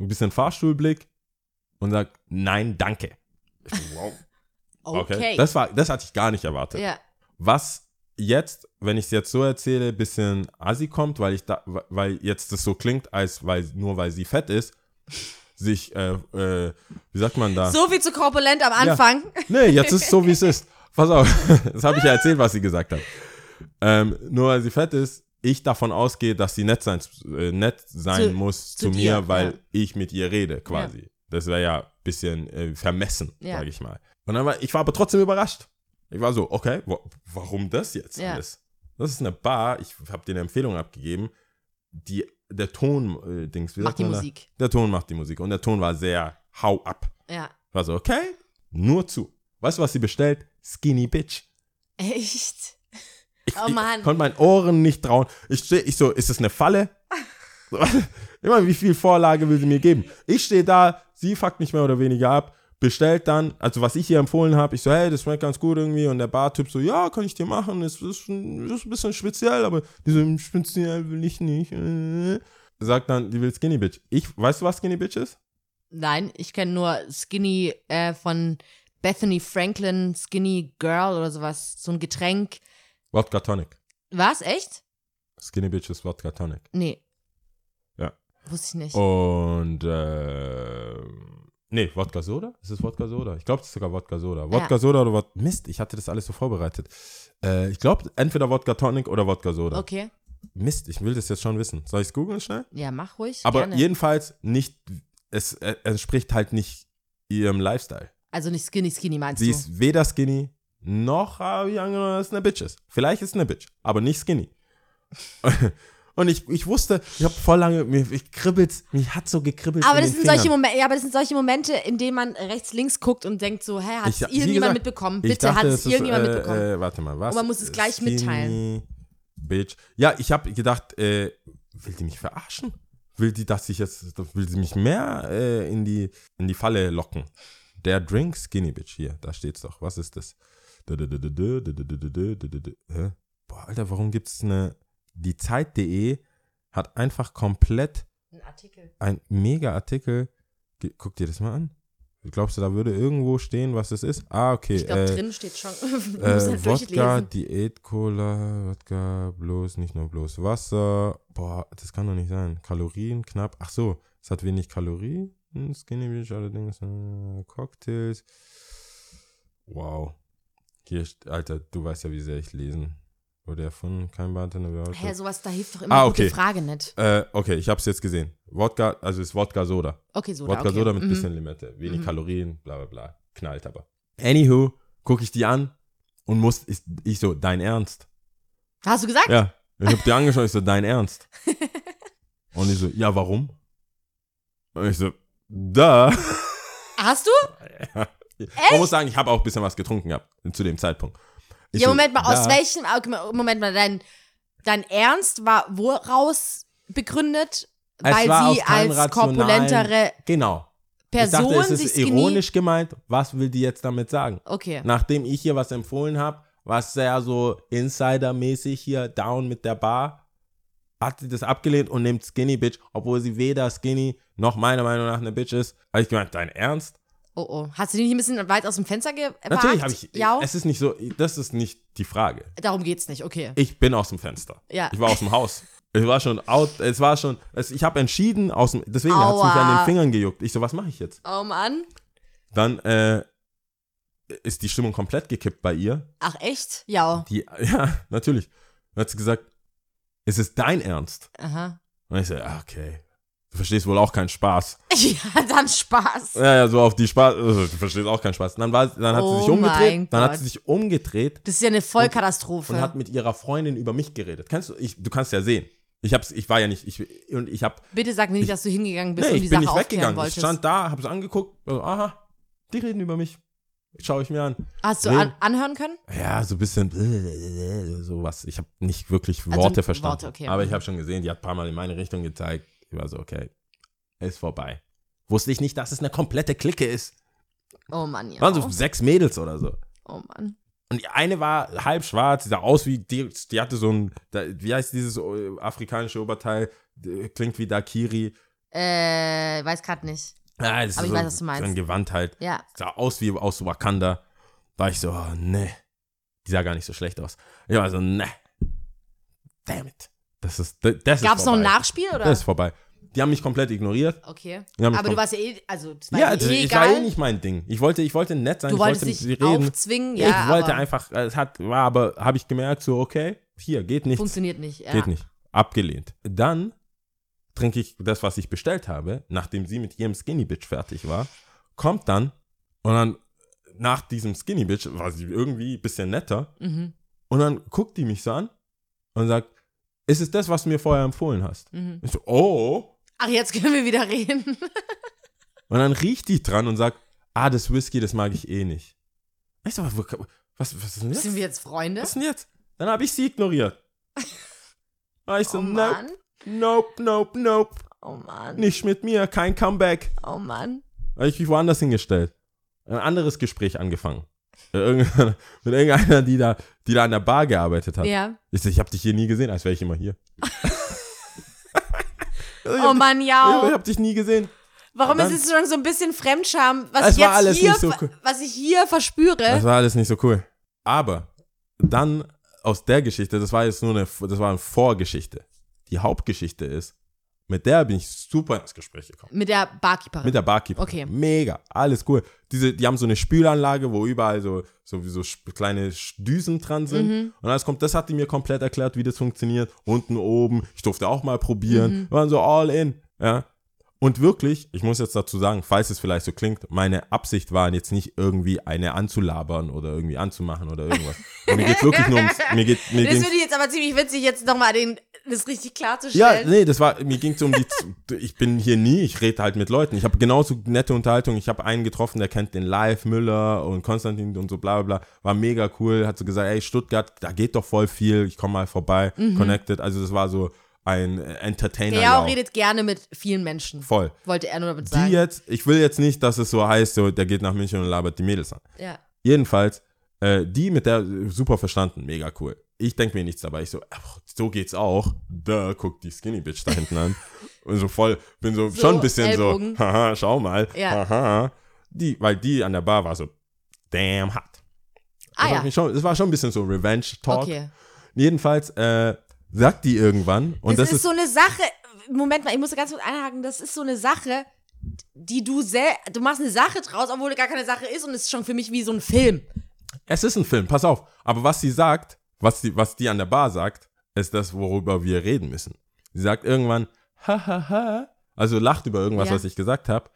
ein bisschen Fahrstuhlblick und sagt, nein, danke. Ich so, wow. *laughs* Okay. Okay. Das, war, das hatte ich gar nicht erwartet. ja. Was jetzt, wenn ich es jetzt so erzähle, ein bisschen assi kommt, weil ich da, weil jetzt das so klingt, als weil nur weil sie fett ist, sich, äh, äh, wie sagt man da? So viel zu korpulent am Anfang. Nee, jetzt ist es so, wie es ist. Pass auf, *laughs* das habe ich ja erzählt, was sie gesagt hat. Ähm, nur weil sie fett ist, ich davon ausgehe, dass sie nett sein, äh, nett sein Zu- muss zu zu, dir, mir, weil ja. ich mit ihr rede, quasi. Das wäre ja ein bisschen äh, vermessen, Ja. sage ich mal. Und dann war, ich war aber trotzdem überrascht. Ich war so, okay, wo, warum das jetzt Ja. alles? Das ist eine Bar, ich habe dir eine Empfehlung abgegeben, die, der Ton, äh, Dings, wie Macht die man da? Musik. Der Ton macht die Musik und der Ton war sehr hau ab. Ja. War so, okay, nur zu. Weißt du, was sie bestellt? Skinny Bitch. Echt? Ich, Oh Mann. ich konnte meinen Ohren nicht trauen. Ich stehe, ich so, ist das eine Falle? *laughs* *laughs* Immer, wie viel Vorlage will sie mir geben? Ich stehe da, sie fuckt mich mehr oder weniger ab, bestellt dann, also was ich ihr empfohlen habe, ich so, hey, das schmeckt ganz gut irgendwie und der Bartyp so, ja, kann ich dir machen, das ist, ist ein bisschen speziell, aber diese speziell will ich nicht. äh. Sagt dann, die will Skinny Bitch. Ich, weißt du, was Skinny Bitch ist? Nein, ich kenne nur Skinny äh, von Bethany Franklin, Skinny Girl oder sowas. So ein Getränk. Wodka Tonic. Was? Echt? Skinny Bitch ist Wodka Tonic. Nee. Ja. Wusste ich nicht. Und äh, nee, Wodka Soda? Ist es Wodka Soda? Ich glaube, es ist sogar Wodka Soda. Wodka. Soda oder Wod Mist, ich hatte das alles so vorbereitet. Äh, ich glaube, entweder Wodka Tonic oder Wodka Soda. Okay. Mist, ich will das jetzt schon wissen. Soll ich es googeln schnell? Ja, mach ruhig. Aber gerne. jedenfalls nicht, es äh, entspricht halt nicht ihrem Lifestyle. Also nicht Skinny Skinny meinst Sie du? ist weder skinny, noch angenommen, dass es eine Bitch ist. Vielleicht ist es eine Bitch, aber nicht skinny. *laughs* Und ich, ich wusste, ich habe voll lange, mir ich kribbelt's, mich hat so gekribbelt. aber das sind solche. Momente, ja, aber das sind solche Momente, in denen man rechts, links guckt und denkt so, hä, hat es irgendjemand gesagt, mitbekommen? Bitte dachte, hat es ist, irgendjemand äh, mitbekommen. Äh, warte mal, was? Und man muss es gleich Skinny mitteilen. Bitch. Ja, ich habe gedacht, äh, will die mich verarschen? Will die, dass ich jetzt, will sie mich mehr äh, in, die, in die Falle locken? Der Drink Skinny Bitch, hier, da steht's doch. Was ist das? Boah, Alter, warum gibt's eine, die Zeit.de hat einfach komplett Ein Artikel. ein mega Artikel. Guck dir das mal an. Glaubst du, da würde irgendwo stehen, was es ist? Ah, okay. Ich glaube, äh, drin steht schon. *laughs* äh, halt Wodka. Diät, Cola, Wodka, bloß, nicht nur bloß Wasser. Boah, das kann doch nicht sein. Kalorien knapp. Ach so, es hat wenig Kalorien. Skinny Bitch allerdings. Äh, Cocktails. Wow. Hier, Alter, du weißt ja, wie sehr ich lesen. Wurde erfunden, kein Bartender. Hä, sowas, da hilft doch immer Ah, okay. Frage nicht. Äh, okay, ich hab's jetzt gesehen. Wodka, also ist Wodka Soda. Okay, so. Wodka okay. Soda mit Mhm. bisschen Limette. Wenig Mhm. Kalorien, bla bla bla. Knallt aber. Anywho, gucke ich die an und muss, ich, ich so, dein Ernst? Hast du gesagt? Ja. Ich hab die angeschaut, ich so, dein Ernst? *laughs* Und ich so, ja, warum? Und ich so, da. Hast du? *laughs* Man muss sagen, ich habe auch ein bisschen was getrunken gehabt zu dem Zeitpunkt. Ich ja, Moment mal, aus welchem, Moment mal, dein, dein Ernst war woraus begründet? Es Weil sie als korpulentere Genau. Person ich dachte, es sich ist ironisch gemeint. Was will die jetzt damit sagen? Okay. Nachdem ich hier was empfohlen habe, was sehr so Insider-mäßig hier down mit der Bar, hat sie das abgelehnt und nimmt Skinny Bitch, obwohl sie weder Skinny noch meiner Meinung nach eine Bitch ist. Habe ich gemeint, dein Ernst? Oh, oh. Hast du dich nicht ein bisschen weit aus dem Fenster gewagt? Natürlich habe ich. Ja, Es ist nicht so, das ist nicht die Frage. darum geht's nicht, okay. Ich bin aus dem Fenster. Ja. Ich war aus dem Haus. Ich war schon out, es war schon, es, ich habe entschieden aus dem, deswegen hat es mich an den Fingern gejuckt. Ich so, was mache ich jetzt? Oh Mann. Dann äh, ist die Stimmung komplett gekippt bei ihr. Ach, echt? Ja. Die, *laughs* ja, natürlich. Dann hat sie gesagt, ist es dein Ernst? Aha. Und ich so, okay. Du verstehst wohl auch keinen Spaß. *laughs* Ja, dann Spaß. Ja, ja, so auf die Spaß, also, du verstehst auch keinen Spaß. Dann, war, dann hat Oh sie sich umgedreht, mein dann hat sie sich umgedreht Das ist ja eine Vollkatastrophe. und hat mit ihrer Freundin über mich geredet. Kennst du, ich, du kannst ja sehen. Ich hab's, ich war ja nicht, ich, und ich hab, Bitte sag mir nicht, Ich- dass du hingegangen bist nee, und die ich bin Sache nicht weggegangen. wolltest. Ich stand da, hab's angeguckt, also, aha, die reden über mich. Schau ich mir an. Hast du an, anhören können? Ja, so ein bisschen *laughs* sowas. Ich habe nicht wirklich Also, Worte verstanden. Worte, okay. Aber ich habe schon gesehen, die hat ein paar Mal in meine Richtung gezeigt. Ich war so, okay, ist vorbei. Wusste ich nicht, dass es eine komplette Clique ist. Oh Mann, ja. Waren so sechs Mädels oder so. Oh Mann. Und die eine war halb schwarz, die sah aus wie, die, die hatte so ein, wie heißt dieses äh, afrikanische Oberteil, klingt wie Dakiri. Äh, weiß grad nicht. Ja, das Aber ist ich so, weiß, was du meinst. So ein Gewand halt. Ja. Sah aus wie aus Wakanda. War ich so, oh, ne. Die sah gar nicht so schlecht aus. Ich war so, ne. Damn it. Das ist, das, ist Gab's noch ein. Nachspiel oder? Das ist vorbei. Die haben mich komplett ignoriert. okay. Aber du warst ja eh, also das war ja, das, eh ich war eh nicht mein Ding. Ich wollte, ich wollte nett sein. du ich wolltest wollte dich reden. aufzwingen, ja, ich wollte einfach, es hat, war aber, habe ich gemerkt, so, okay, hier, geht nichts. funktioniert nicht. Ja. Geht nicht. Abgelehnt. Dann trinke ich das, was ich bestellt habe, nachdem sie mit ihrem Skinny Bitch fertig war, kommt dann und dann nach diesem Skinny Bitch war sie irgendwie ein bisschen netter Mhm. und dann guckt die mich so an und sagt, ist es das, was du mir vorher empfohlen hast? Mhm. Ich so, oh. Ach, jetzt können wir wieder reden. *laughs* Und dann riecht die dran und sagt, ah, das Whisky, das mag ich eh nicht. Ich so, was, was ist denn jetzt? Sind wir jetzt Freunde? Was ist denn jetzt? Dann habe ich sie ignoriert. *laughs* Ich so, oh nope, Mann. nope, nope, nope. Oh Mann. Nicht mit mir, kein Comeback. Oh Mann. Habe ich mich woanders hingestellt. Ein anderes Gespräch angefangen. Irgendeiner- *laughs* Mit irgendeiner, die da, die da an der Bar gearbeitet hat. Ja. Ich ich habe dich hier nie gesehen, als wäre ich immer hier. *laughs* ich Oh Mann, ich ja. hab dich nie gesehen. Warum dann- ist es schon so ein bisschen Fremdscham, was ich jetzt hier, so cool. was ich hier verspüre? Das war alles nicht so cool. Aber dann aus der Geschichte, das war jetzt nur eine, das war eine Vorgeschichte. Die Hauptgeschichte ist, mit der bin ich super ins Gespräch gekommen. Mit der Barkeeperin. Mit der Barkeeper. Okay. Mega, alles cool. Diese, die haben so eine Spülanlage, wo überall so, so, so kleine Düsen dran sind. Mhm. Und alles kommt, das hat die mir komplett erklärt, wie das funktioniert. Unten, oben. Ich durfte auch mal probieren. Mhm. Wir waren so all in. Ja. Und wirklich, ich muss jetzt dazu sagen, falls es vielleicht so klingt, meine Absicht war jetzt nicht irgendwie eine anzulabern oder irgendwie anzumachen oder irgendwas. Und mir geht wirklich nur ums, mir geht, mir das finde ich jetzt aber ziemlich witzig, jetzt nochmal den, das richtig ja, klarzustellen. nee, das war, mir ging es um die, *laughs* ich bin hier nie, ich rede halt mit Leuten. Ich habe genauso nette Unterhaltung. Ich habe einen getroffen, der kennt den Live, Müller und Konstantin und so bla bla bla. War mega cool. Hat so gesagt, ey, Stuttgart, da geht doch voll viel. Ich komme mal vorbei. Connected. Also das war so ein äh, Entertainer. Der ja auch ja redet gerne mit vielen Menschen. Voll. Wollte er nur damit sagen. Die jetzt, ich will jetzt nicht, dass es so heißt, so, der geht nach München und labert die Mädels an. ja. Jedenfalls, äh, die mit der super verstanden, mega cool. Ich denke mir nichts dabei. Ich so, ach, so geht's auch. Da guckt die Skinny Bitch da hinten an. Und so voll, bin so, So, schon ein bisschen Ellbogen. so, *laughs* haha, schau mal, Ja. haha. die, weil die an der Bar war so, damn hot. Das, Ah hat ja. schon, das war schon ein bisschen so Revenge-Talk. Okay. Jedenfalls äh, sagt die irgendwann, und das, das, ist, so eine Sache. Moment mal, ich muss da ganz kurz einhaken. Das ist so eine Sache, die du sel du machst eine Sache draus, obwohl es gar keine Sache ist und es ist schon für mich wie so ein Film. Es ist ein Film, pass auf. Aber was sie sagt, was die, was die an der Bar sagt, ist das, worüber wir reden müssen. Sie sagt irgendwann, ha, ha, ha, also lacht über irgendwas, Ja. was ich gesagt habe,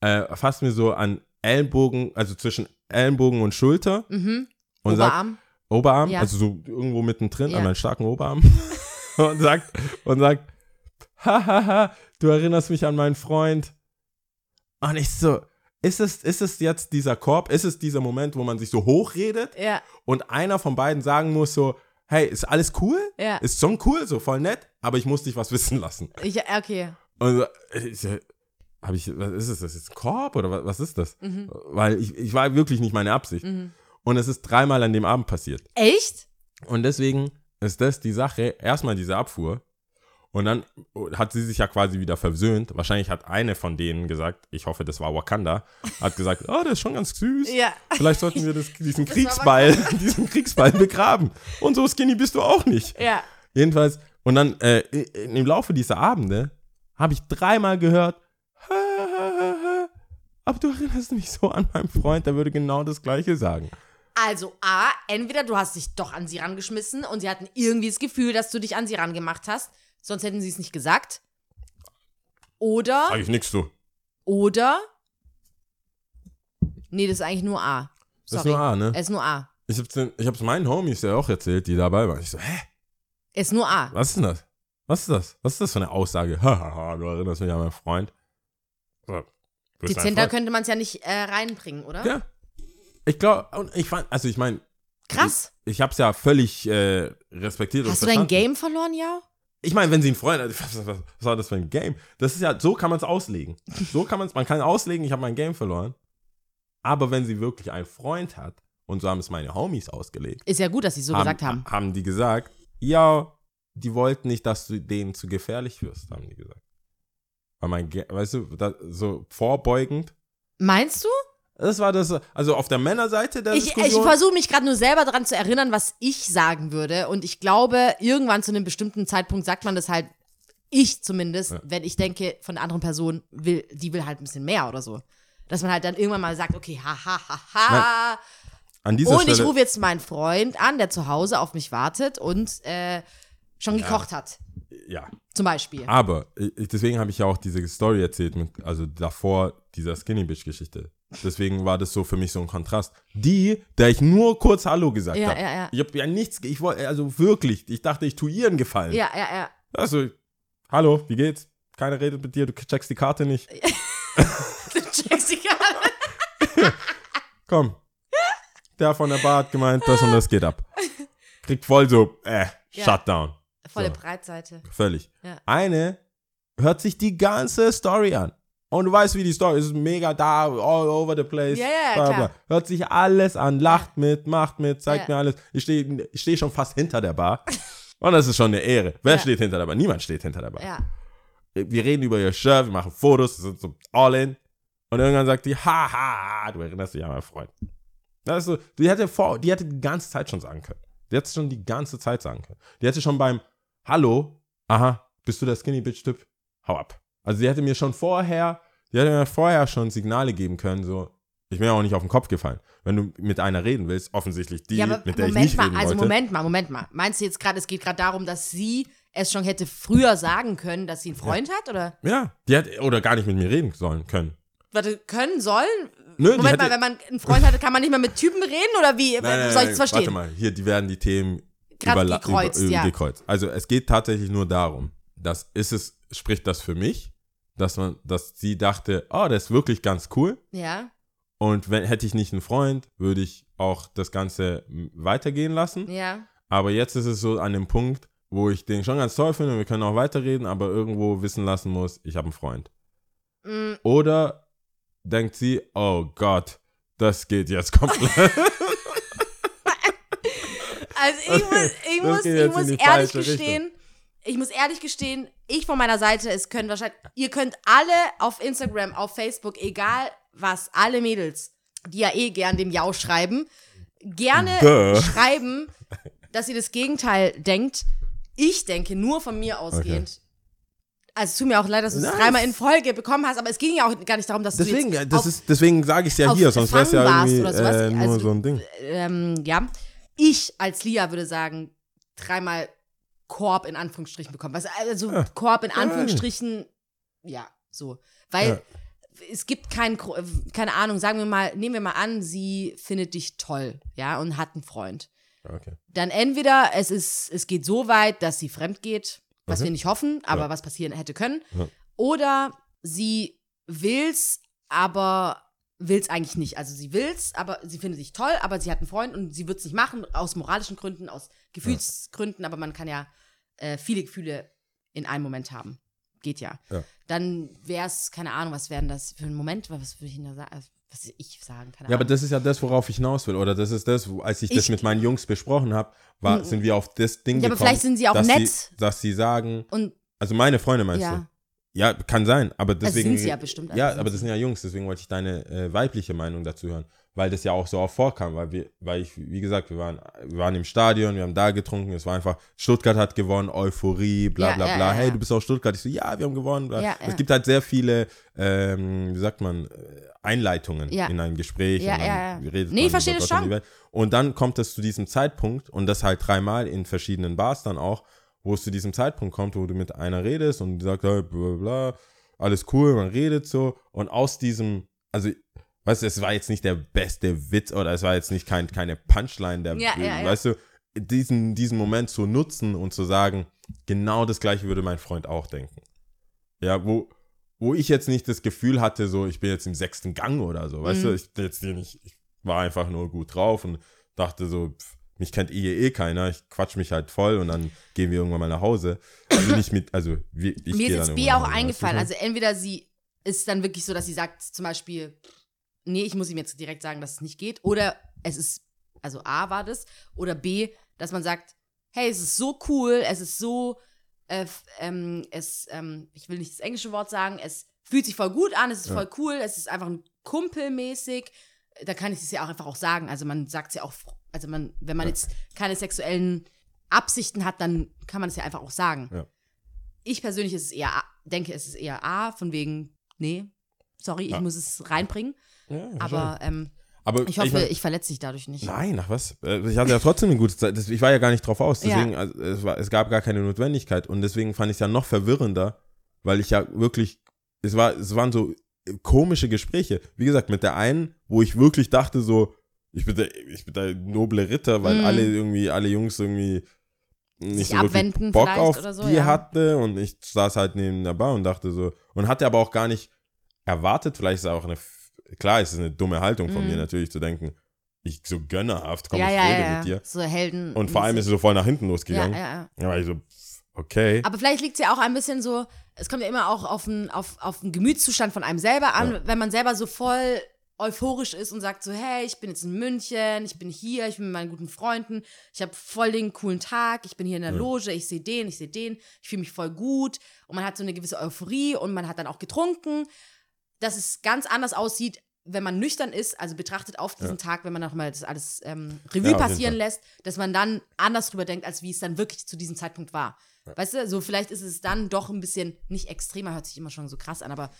äh, fasst mir so an Ellenbogen, also zwischen Ellenbogen und Schulter Mhm. und sagt, Oberarm. Oberarm, Ja. also so irgendwo mittendrin Ja. an meinen starken Oberarm *laughs* und sagt, und sagt, ha, ha, ha, du erinnerst mich an meinen Freund. Und ich so, ist es, ist es jetzt dieser Korb, ist es dieser Moment, wo man sich so hochredet Ja, und einer von beiden sagen muss so, hey, ist alles cool? ja. Ist schon cool, so voll nett, aber ich muss dich was *laughs* wissen lassen. Ich, okay. Und so, ich, habe ich, was ist das? Ist das ein Korb oder was, was ist das? Mhm. Weil ich, ich war wirklich nicht meine Absicht. Mhm. Und es ist dreimal an dem Abend passiert. Echt? Und deswegen ist das die Sache, erstmal diese Abfuhr. Und dann hat sie sich ja quasi wieder versöhnt. Wahrscheinlich hat eine von denen gesagt, ich hoffe, das war Wakanda, hat gesagt, oh, der ist schon ganz süß. Ja. Vielleicht sollten wir das, *laughs* diesen Das Kriegsball, *laughs* diesen Kriegsball begraben. Und so skinny bist du auch nicht. Ja. Jedenfalls, und dann äh, im Laufe dieser Abende habe ich dreimal gehört, "Ha, ha, ha, ha, aber du erinnerst mich so an meinen Freund, der würde genau das Gleiche sagen. Also A, entweder du hast dich doch an sie rangeschmissen und sie hatten irgendwie das Gefühl, dass du dich an sie rangemacht hast, sonst hätten sie es nicht gesagt. Oder, Sag ich nix zu. oder, nee, das ist eigentlich nur A. Das ist Sorry. nur A, ne? Es ist nur A. Ich hab's, den, ich hab's meinen Homies ja auch erzählt, die dabei waren. Ich so, hä? Es ist nur A. Was ist denn das? Was ist das? Was ist das für eine Aussage? *laughs* Hahaha, du erinnerst mich an meinen Freund. So, Dezenter könnte man es ja nicht äh, reinbringen, oder? Ja. Ich glaube, und ich fand, also ich meine, Krass. ich, ich hab's ja völlig äh, respektiert Hast und du dein. Game verloren, ja? Ich meine, wenn sie einen Freund hat, *laughs* was, was, was war das für ein Game? Das ist ja, so kann man es auslegen. So kann man es, man kann auslegen, ich habe mein Game verloren. Aber wenn sie wirklich einen Freund hat, und so haben es meine Homies ausgelegt, Ist ja gut, dass sie so gesagt haben. haben die gesagt, ja, die wollten nicht, dass du denen zu gefährlich wirst, haben die gesagt. Weil mein, weißt du, da, so vorbeugend. Meinst du? Das war das, also auf der Männerseite der Ich, ich Diskussion. versuche mich gerade nur selber daran zu erinnern, was ich sagen würde. Und ich glaube, irgendwann zu einem bestimmten Zeitpunkt sagt man das halt, ich zumindest, Ja. wenn ich denke, von der anderen Person will, die will halt ein bisschen mehr oder so. Dass man halt dann irgendwann mal sagt, okay, ha, ha, ha, ha. An dieser Und ich Stelle, rufe jetzt meinen Freund an, der zu Hause auf mich wartet und äh, schon gekocht hat. ja. Zum Beispiel. Aber ich, deswegen habe ich ja auch diese Story erzählt, mit, also davor dieser Skinny Bitch Geschichte. Deswegen war das so für mich so ein Kontrast. Die, der ich nur kurz Hallo gesagt Ja, habe. ja, ja. Ich habe ja nichts, ich wollte, also wirklich, ich dachte, ich tue ihr einen Gefallen. Ja, ja, ja. Also, hallo, wie geht's? Keiner redet mit dir, du checkst die Karte nicht. *laughs* Du checkst die Karte. Komm. Der von der Bar hat gemeint, das und das geht ab. Kriegt voll so, äh, Ja. Shutdown. Volle So. Breitseite. Völlig. Ja. Eine hört sich die ganze Story an. Und du weißt, wie die Story ist. ist mega da, all over the place. Ja, ja, bla, bla. klar. Hört sich alles an, lacht mit, macht mit, zeigt Ja. mir alles. Ich stehe ich steh schon fast hinter der Bar. *laughs* Und das ist schon eine Ehre. Wer Ja. steht hinter der Bar? Niemand steht hinter der Bar. Ja. Wir reden über ihr Shirt, wir machen Fotos, wir sind so all in. Und irgendwann sagt die, haha, du erinnerst dich an meinen Freund. Das ist so, die hätte vor, die hätte die ganze Zeit schon sagen können. Die hätte schon die ganze Zeit sagen können. Die hätte schon beim Hallo, aha, bist du der Skinny Bitch Typ? Hau ab. Also die hätte mir schon vorher, die hätte mir vorher schon Signale geben können, so, ich bin ja auch nicht auf den Kopf gefallen. Wenn du mit einer reden willst, offensichtlich die, ja, mit der ich Moment nicht mal, reden also wollte. Moment mal, Moment mal. Meinst du jetzt gerade, es geht gerade darum, dass sie es schon hätte früher sagen können, dass sie einen Freund hat? Oder? Ja, die hätte, oder gar nicht mit mir reden sollen können. Warte, können, sollen? Nö, Moment mal, wenn man einen Freund hatte, kann man nicht mehr mit Typen reden? Oder wie? Soll ich das verstehen? Warte mal, hier, die werden die Themen überla- gekreuzt, über, ja. gekreuzt. Also es geht tatsächlich nur darum, dass ist es, spricht das für mich, dass man, dass sie dachte, oh, der ist wirklich ganz cool. Ja, Und wenn hätte ich nicht einen Freund, würde ich auch das Ganze weitergehen lassen. ja. Aber jetzt ist es so an dem Punkt, wo ich den schon ganz toll finde und wir können auch weiterreden, aber irgendwo wissen lassen muss, ich habe einen Freund. Mm, Oder denkt sie, oh Gott, das geht jetzt komplett. *laughs* *laughs* Also ich muss, ich Das muss, ich muss ehrlich gestehen, ich muss ehrlich gestehen, ich von meiner Seite, es können wahrscheinlich, ihr könnt alle auf Instagram, auf Facebook, egal was alle Mädels, die ja eh gern dem Jau schreiben, gerne Duh. schreiben, dass sie das Gegenteil denkt. Ich denke nur von mir ausgehend. Also es tut mir auch leid, dass du es dreimal in Folge bekommen hast, aber es ging ja auch gar nicht darum, dass Deswegen, du jetzt das ist, deswegen sage ich es ja hier, sonst wäre es ja irgendwie äh, nur Also so ein Ding. ähm, ja, ich als Lia würde sagen, dreimal Korb in Anführungsstrichen bekommen. Was, also Ja. Korb in Anführungsstrichen, ja, so. Weil Ja. es gibt kein, Gro- äh, keine Ahnung, sagen wir mal, nehmen wir mal an, sie findet dich toll, ja, und hat einen Freund. Okay. Dann entweder es ist, es geht so weit, dass sie fremd geht, was Okay. wir nicht hoffen, aber Ja. was passieren hätte können. Oder sie will's, aber will's eigentlich nicht. Also sie will's, aber sie findet dich toll, aber sie hat einen Freund und sie wird's nicht machen, aus moralischen Gründen, aus Gefühlsgründen, aber man kann ja äh, viele Gefühle in einem Moment haben. Geht ja. Ja. Dann wär's, keine Ahnung, was wären das für ein Moment, was würde ich denn da sagen? Was ich sagen? Keine Ja, aber das ist ja das, worauf ich hinaus will. Oder das ist das, als ich, das Ich- mit meinen Jungs besprochen habe, war, sind wir auf das Ding Ja, aber gekommen. vielleicht sind sie auch dass nett. Sie, dass sie sagen, und also meine Freunde meinst ja. du? Ja, kann sein, aber deswegen. sind sie ja bestimmt, also Ja, aber das sind ja Jungs, deswegen wollte ich deine äh, weibliche Meinung dazu hören. Weil das ja auch so oft vorkam, weil wir, weil ich, wie gesagt, wir waren, wir waren im Stadion, wir haben da getrunken, es war einfach, Stuttgart hat gewonnen, Euphorie, bla bla ja, bla. ja, hey, ja. du bist aus Stuttgart. Ich so, ja, wir haben gewonnen. Es gibt halt sehr viele, ähm, wie sagt man, äh, Einleitungen in ein Gespräch. Ja, und dann ja, ja. redet Nee, ich verstehe das und schon. Und dann kommt es zu diesem Zeitpunkt und das halt dreimal in verschiedenen Bars dann auch, wo es zu diesem Zeitpunkt kommt, wo du mit einer redest und die sagt, hey, bla bla, alles cool, man redet so und aus diesem, also, weißt du, es war jetzt nicht der beste Witz oder es war jetzt nicht kein, keine Punchline, der, Ja, ja, weißt du, diesen, diesen Moment zu nutzen und zu sagen, genau das gleiche würde mein Freund auch denken. Ja, wo, wo ich jetzt nicht das Gefühl hatte, so, ich bin jetzt im sechsten Gang oder so, weißt Mhm. du, ich, jetzt nicht, ich war einfach nur gut drauf und dachte so, pff, mich kennt eh eh keiner, ich quatsch mich halt voll und dann gehen wir irgendwann mal nach Hause. Also nicht mit, also ich Mir ist jetzt B auch eingefallen. Also entweder sie ist dann wirklich so, dass sie sagt zum Beispiel, nee, ich muss ihm jetzt direkt sagen, dass es nicht geht. Oder es ist, also A war das. Oder B, dass man sagt, hey, es ist so cool, es ist so, äh, ähm, es, ähm, ich will nicht das englische Wort sagen, es fühlt sich voll gut an, es ist Ja. voll cool, es ist einfach ein Kumpelmäßig. Da kann ich es ja auch einfach auch sagen. Also man sagt es ja auch, also man, wenn man Ja. jetzt keine sexuellen Absichten hat, dann kann man es ja einfach auch sagen. Ja. Ich persönlich ist es eher, denke, es ist eher A, von wegen, nee, sorry, ich muss es reinbringen. Ja, Aber ähm, aber ich hoffe, ich, mein- verletze dich dadurch nicht. Nein, ach was. Äh, Ich hatte ja trotzdem eine gute Zeit. Ich war ja gar nicht drauf aus. Ja. Deswegen, also, es, war, es gab gar keine Notwendigkeit. Und deswegen fand ich es ja noch verwirrender, weil ich ja wirklich, es, war, es waren so komische Gespräche. Wie gesagt, mit der einen, wo ich wirklich dachte, so, ich bin der, ich bin der noble Ritter, weil Mhm. alle irgendwie, alle Jungs irgendwie nicht Sich so wirklich abwenden Bock auf oder so, die ja. hatte und ich saß halt neben der Bar und dachte so, und hatte aber auch gar nicht erwartet, vielleicht ist auch eine, klar, es ist eine dumme Haltung von Mhm. mir natürlich zu denken, ich so gönnerhaft, komm, ja, ich ja, rede ja, mit dir. So Helden. Und vor allem ist es so voll nach hinten ja, losgegangen. ja, ja. Da war ich so, okay. Aber vielleicht liegt es ja auch ein bisschen so, es kommt ja immer auch auf den, auf, auf den Gemütszustand von einem selber an, Ja. wenn man selber so voll euphorisch ist und sagt so, hey, ich bin jetzt in München, ich bin hier, ich bin mit meinen guten Freunden, ich habe voll den coolen Tag, ich bin hier in der Ja. Loge, ich sehe den, ich sehe den, ich fühle mich voll gut und man hat so eine gewisse Euphorie und man hat dann auch getrunken, dass es ganz anders aussieht, wenn man nüchtern ist, also betrachtet auf diesen Tag, wenn man nochmal das alles ähm, Revue Ja, passieren lässt, dass man dann anders drüber denkt, als wie es dann wirklich zu diesem Zeitpunkt war. Weißt du, so vielleicht ist es dann doch ein bisschen, nicht extremer, hört sich immer schon so krass an, aber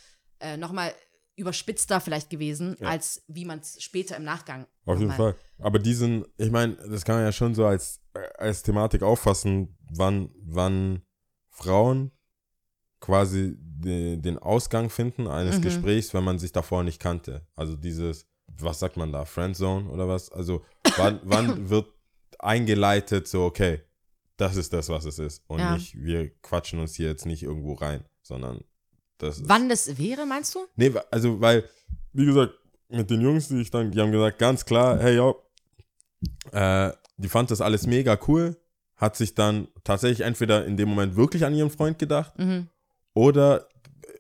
äh, nochmal überspitzter vielleicht gewesen, Ja. als wie man es später im Nachgang. Auf jeden Fall. Aber diesen, ich meine, das kann man ja schon so als, als Thematik auffassen, wann, wann Frauen quasi de, den Ausgang finden eines Mhm. Gesprächs, wenn man sich davor nicht kannte. Also dieses, was sagt man da, Friendzone oder was? Also wann, *laughs* wann wird eingeleitet, so, okay, das ist das, was es ist. Und Ja. nicht, wir quatschen uns hier jetzt nicht irgendwo rein, sondern das ist. Wann das wäre, meinst du? Nee, also, weil, wie gesagt, mit den Jungs, die ich dann, die haben gesagt, ganz klar, hey, yo, äh, die fand das alles mega cool, hat sich dann tatsächlich entweder in dem Moment wirklich an ihren Freund gedacht Mhm. Oder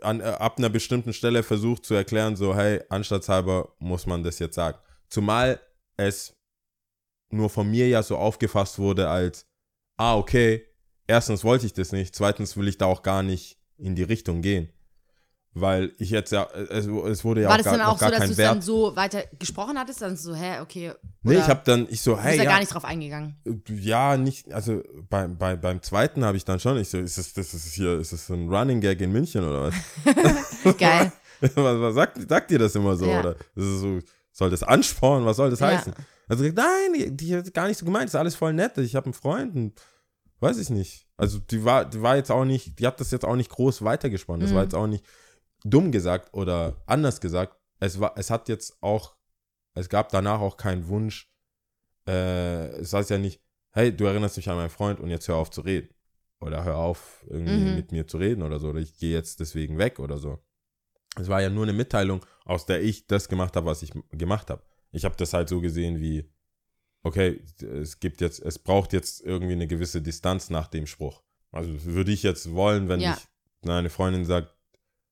an, äh, ab einer bestimmten Stelle versucht zu erklären, so, hey, anstattshalber muss man das jetzt sagen. Zumal es nur von mir ja so aufgefasst wurde als, ah, okay, erstens wollte ich das nicht, zweitens will ich da auch gar nicht in die Richtung gehen. Weil ich jetzt ja, es, es wurde ja War auch das gar, dann noch auch so, dass du es dann so weiter gesprochen hattest? Dann so, hä, okay. nee, ich habe dann, ich so, Du hey, bist da ja, gar nicht drauf eingegangen. ja, nicht, also beim, bei, beim zweiten habe ich dann schon, ich so, ist das, das ist hier, ist das ein Running Gag in München oder was? *laughs* Geil. *laughs* was, was sagt, sagt ihr das immer so? Ja. Oder das so, soll das anspornen? Was soll das Ja. heißen? Also nein, die, hat gar nicht so gemeint, das ist alles voll nett. Ich habe einen Freund und weiß ich nicht. Also die war, die war jetzt auch nicht, die hat das jetzt auch nicht groß weitergesponnen. Das war Mhm. jetzt auch nicht dumm gesagt oder anders gesagt. Es war, es hat jetzt auch, es gab danach auch keinen Wunsch. Äh, es heißt ja nicht, hey, du erinnerst mich an meinen Freund und jetzt hör auf zu reden. Oder hör auf, irgendwie Mhm. mit mir zu reden oder so. Oder ich gehe jetzt deswegen weg oder so. Es war ja nur eine Mitteilung, aus der ich das gemacht habe, was ich gemacht habe. Ich habe das halt so gesehen wie, okay, es gibt jetzt, es braucht jetzt irgendwie eine gewisse Distanz nach dem Spruch. Also würde ich jetzt wollen, wenn Ja. ich eine Freundin sagt,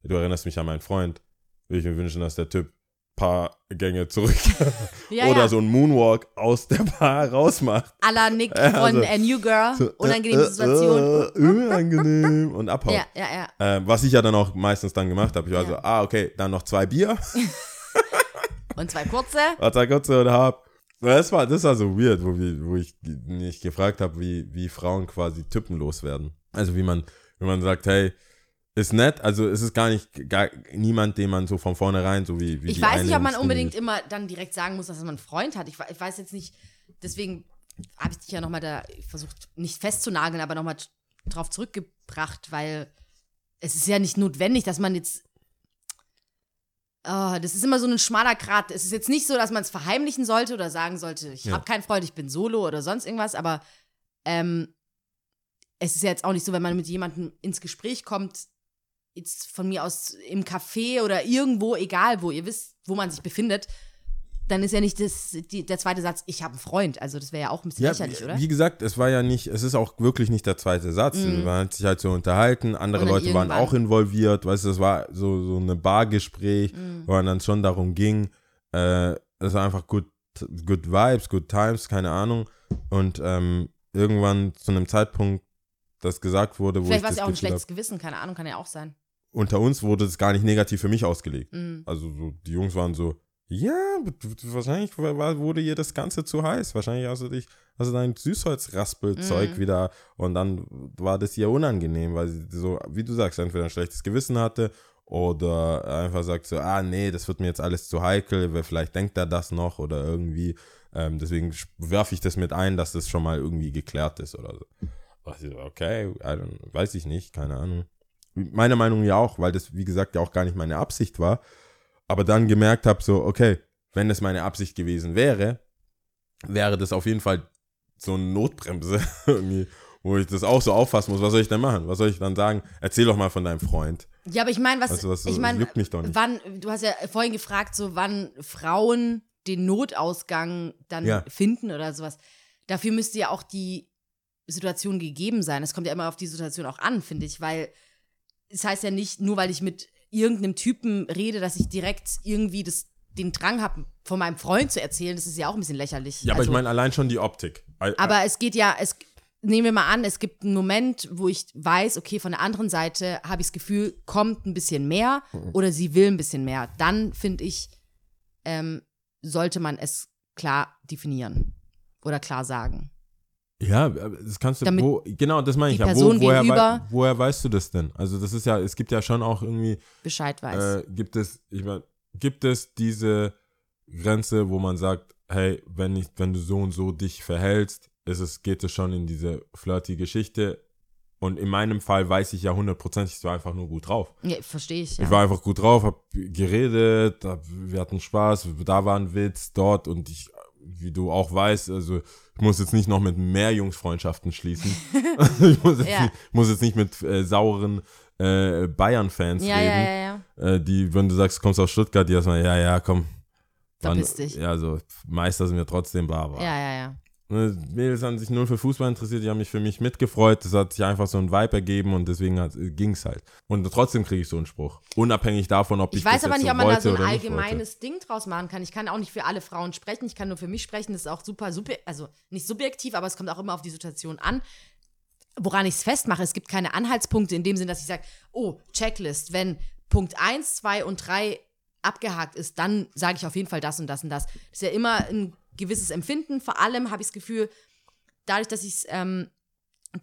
du erinnerst mich an meinen Freund, würde ich mir wünschen, dass der Typ paar Gänge zurück *laughs* *laughs* Ja, oder ja. so ein Moonwalk aus der Bar rausmacht. A la Nick von also- äh, New Girl. So, Unangenehme äh, äh, Situation. Äh, unangenehm und abhaut. ja, ja, ja. Äh, was ich ja dann auch meistens dann gemacht habe. Ich war Ja. so, ah, okay, dann noch zwei Bier. *laughs* Und zwei kurze. was ich kurz oder hab. Das war, das war so weird, wo, wo ich nicht gefragt habe, wie, wie Frauen quasi typenlos werden. Also wie man, wie man sagt, hey, ist nett, also es ist gar nicht gar, niemand, den man so von vornherein, so wie, wie Ich weiß nicht, ob man unbedingt immer dann direkt sagen muss, dass man einen Freund hat. Ich, ich weiß jetzt nicht, deswegen habe ich dich ja nochmal da versucht, nicht festzunageln, aber nochmal drauf zurückgebracht, weil es ist ja nicht notwendig, dass man jetzt. Ah, das ist immer so ein schmaler Grat. Es ist jetzt nicht so, dass man es verheimlichen sollte oder sagen sollte, ich Ja. habe keinen Freund, ich bin solo oder sonst irgendwas, aber ähm, es ist ja jetzt auch nicht so, wenn man mit jemandem ins Gespräch kommt, jetzt von mir aus im Café oder irgendwo, egal wo, ihr wisst, wo man sich befindet, dann ist ja nicht das, die, der zweite Satz, ich habe einen Freund. Also das wäre ja auch ein bisschen Ja, lächerlich, oder? wie gesagt, es war ja nicht, es ist auch wirklich nicht der zweite Satz. Mhm. Man hat sich halt so unterhalten, andere Leute waren auch involviert, weißt du, das war so, so eine Bargespräch, Mhm. wo man dann schon darum ging, äh, es war einfach good, good Vibes, good Times, keine Ahnung. Und ähm, irgendwann zu einem Zeitpunkt, das gesagt wurde, wo Vielleicht ich war es ja auch ein schlechtes hab, Gewissen, keine Ahnung, kann ja auch sein. Unter uns wurde es gar nicht negativ für mich ausgelegt. Mhm. Also so, die Jungs waren so, ja, wahrscheinlich wurde ihr das Ganze zu heiß. Wahrscheinlich hast du dich, hast du dein Süßholzraspelzeug Mhm. wieder und dann war das ihr unangenehm, weil sie so, wie du sagst, entweder ein schlechtes Gewissen hatte oder einfach sagt so, ah nee, das wird mir jetzt alles zu heikel, weil vielleicht denkt er das noch oder irgendwie. Ähm, deswegen werfe ich das mit ein, dass das schon mal irgendwie geklärt ist oder so. Okay, weiß ich nicht, keine Ahnung. Meiner Meinung ja auch, weil das, wie gesagt, ja auch gar nicht meine Absicht war. Aber dann gemerkt habe, so, okay, wenn das meine Absicht gewesen wäre, wäre das auf jeden Fall so eine Notbremse, *laughs* irgendwie, wo ich das auch so auffassen muss. Was soll ich denn machen? Was soll ich dann sagen? Erzähl doch mal von deinem Freund. Ja, aber ich meine, was, Also, was ich meine, wann, du hast ja vorhin gefragt, so wann Frauen den Notausgang dann Ja. finden oder sowas. Dafür müsste ja auch die Situation gegeben sein. Es kommt ja immer auf die Situation auch an, finde ich, weil es heißt ja nicht, nur weil ich mit irgendeinem Typen rede, dass ich direkt irgendwie das, den Drang habe, von meinem Freund zu erzählen. Das ist ja auch ein bisschen lächerlich. Ja, aber Also- ich meine allein schon die Optik. Aber es geht ja, es nehmen wir mal an, es gibt einen Moment, wo ich weiß, okay, von der anderen Seite habe ich das Gefühl, kommt ein bisschen mehr Mhm. oder sie will ein bisschen mehr. Dann finde ich, ähm, sollte man es klar definieren oder klar sagen. Ja, das kannst du, Damit wo, genau, das meine ich ja. Wo, woher, wei- woher weißt du das denn? Also das ist ja, es gibt ja schon auch irgendwie, Bescheid weiß. äh, gibt es, ich meine, gibt es diese Grenze, wo man sagt, hey, wenn ich, wenn du so und so dich verhältst, ist es, geht es schon in diese flirty Geschichte. Und in meinem Fall weiß ich ja hundertprozentig, ich war einfach nur gut drauf. ja, verstehe ich. Ich Ja. war einfach gut drauf, hab geredet, hab, wir hatten Spaß, da war ein Witz dort und ich, wie du auch weißt, also ich muss jetzt nicht noch mit mehr Jungsfreundschaften schließen. *laughs* *laughs* ich muss jetzt, Ja. nicht, muss jetzt nicht mit äh, sauren äh, Bayern-Fans ja, reden, ja, ja, ja. Äh, die, wenn du sagst, du kommst aus Stuttgart, die erstmal, ja, ja, komm. Verpiss dich. Ja, so, Meister sind wir trotzdem, bla, bla. Ja, ja, ja. Ne, Mädels haben sich null für Fußball interessiert, die haben mich für mich mitgefreut. Das hat sich einfach so ein Vibe ergeben und deswegen ging es halt. Und trotzdem kriege ich so einen Spruch. Unabhängig davon, ob ich, Ich weiß aber nicht, ob man da so ein allgemeines Ding draus machen kann. Ich kann auch nicht für alle Frauen sprechen. Ich kann nur für mich sprechen. Das ist auch super, super, also nicht subjektiv, aber es kommt auch immer auf die Situation an. Woran ich es festmache, es gibt keine Anhaltspunkte in dem Sinn, dass ich sage, oh, Checklist, wenn Punkt 1, 2 und 3 abgehakt ist, dann sage ich auf jeden Fall das und das und das. Das ist ja immer ein gewisses Empfinden. Vor allem habe ich das Gefühl, dadurch, dass ich ähm,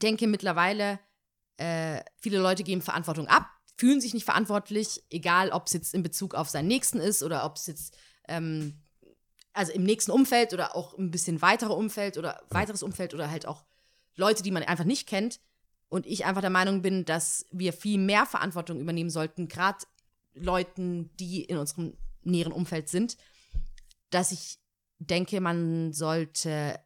denke, mittlerweile, äh, viele Leute geben Verantwortung ab, fühlen sich nicht verantwortlich, egal ob es jetzt in Bezug auf seinen Nächsten ist oder ob es jetzt ähm, also im nächsten Umfeld oder auch ein bisschen weiterer Umfeld oder weiteres Umfeld oder halt auch Leute, die man einfach nicht kennt. Und ich einfach der Meinung bin, dass wir viel mehr Verantwortung übernehmen sollten, gerade Leuten, die in unserem näheren Umfeld sind, dass ich denke, man sollte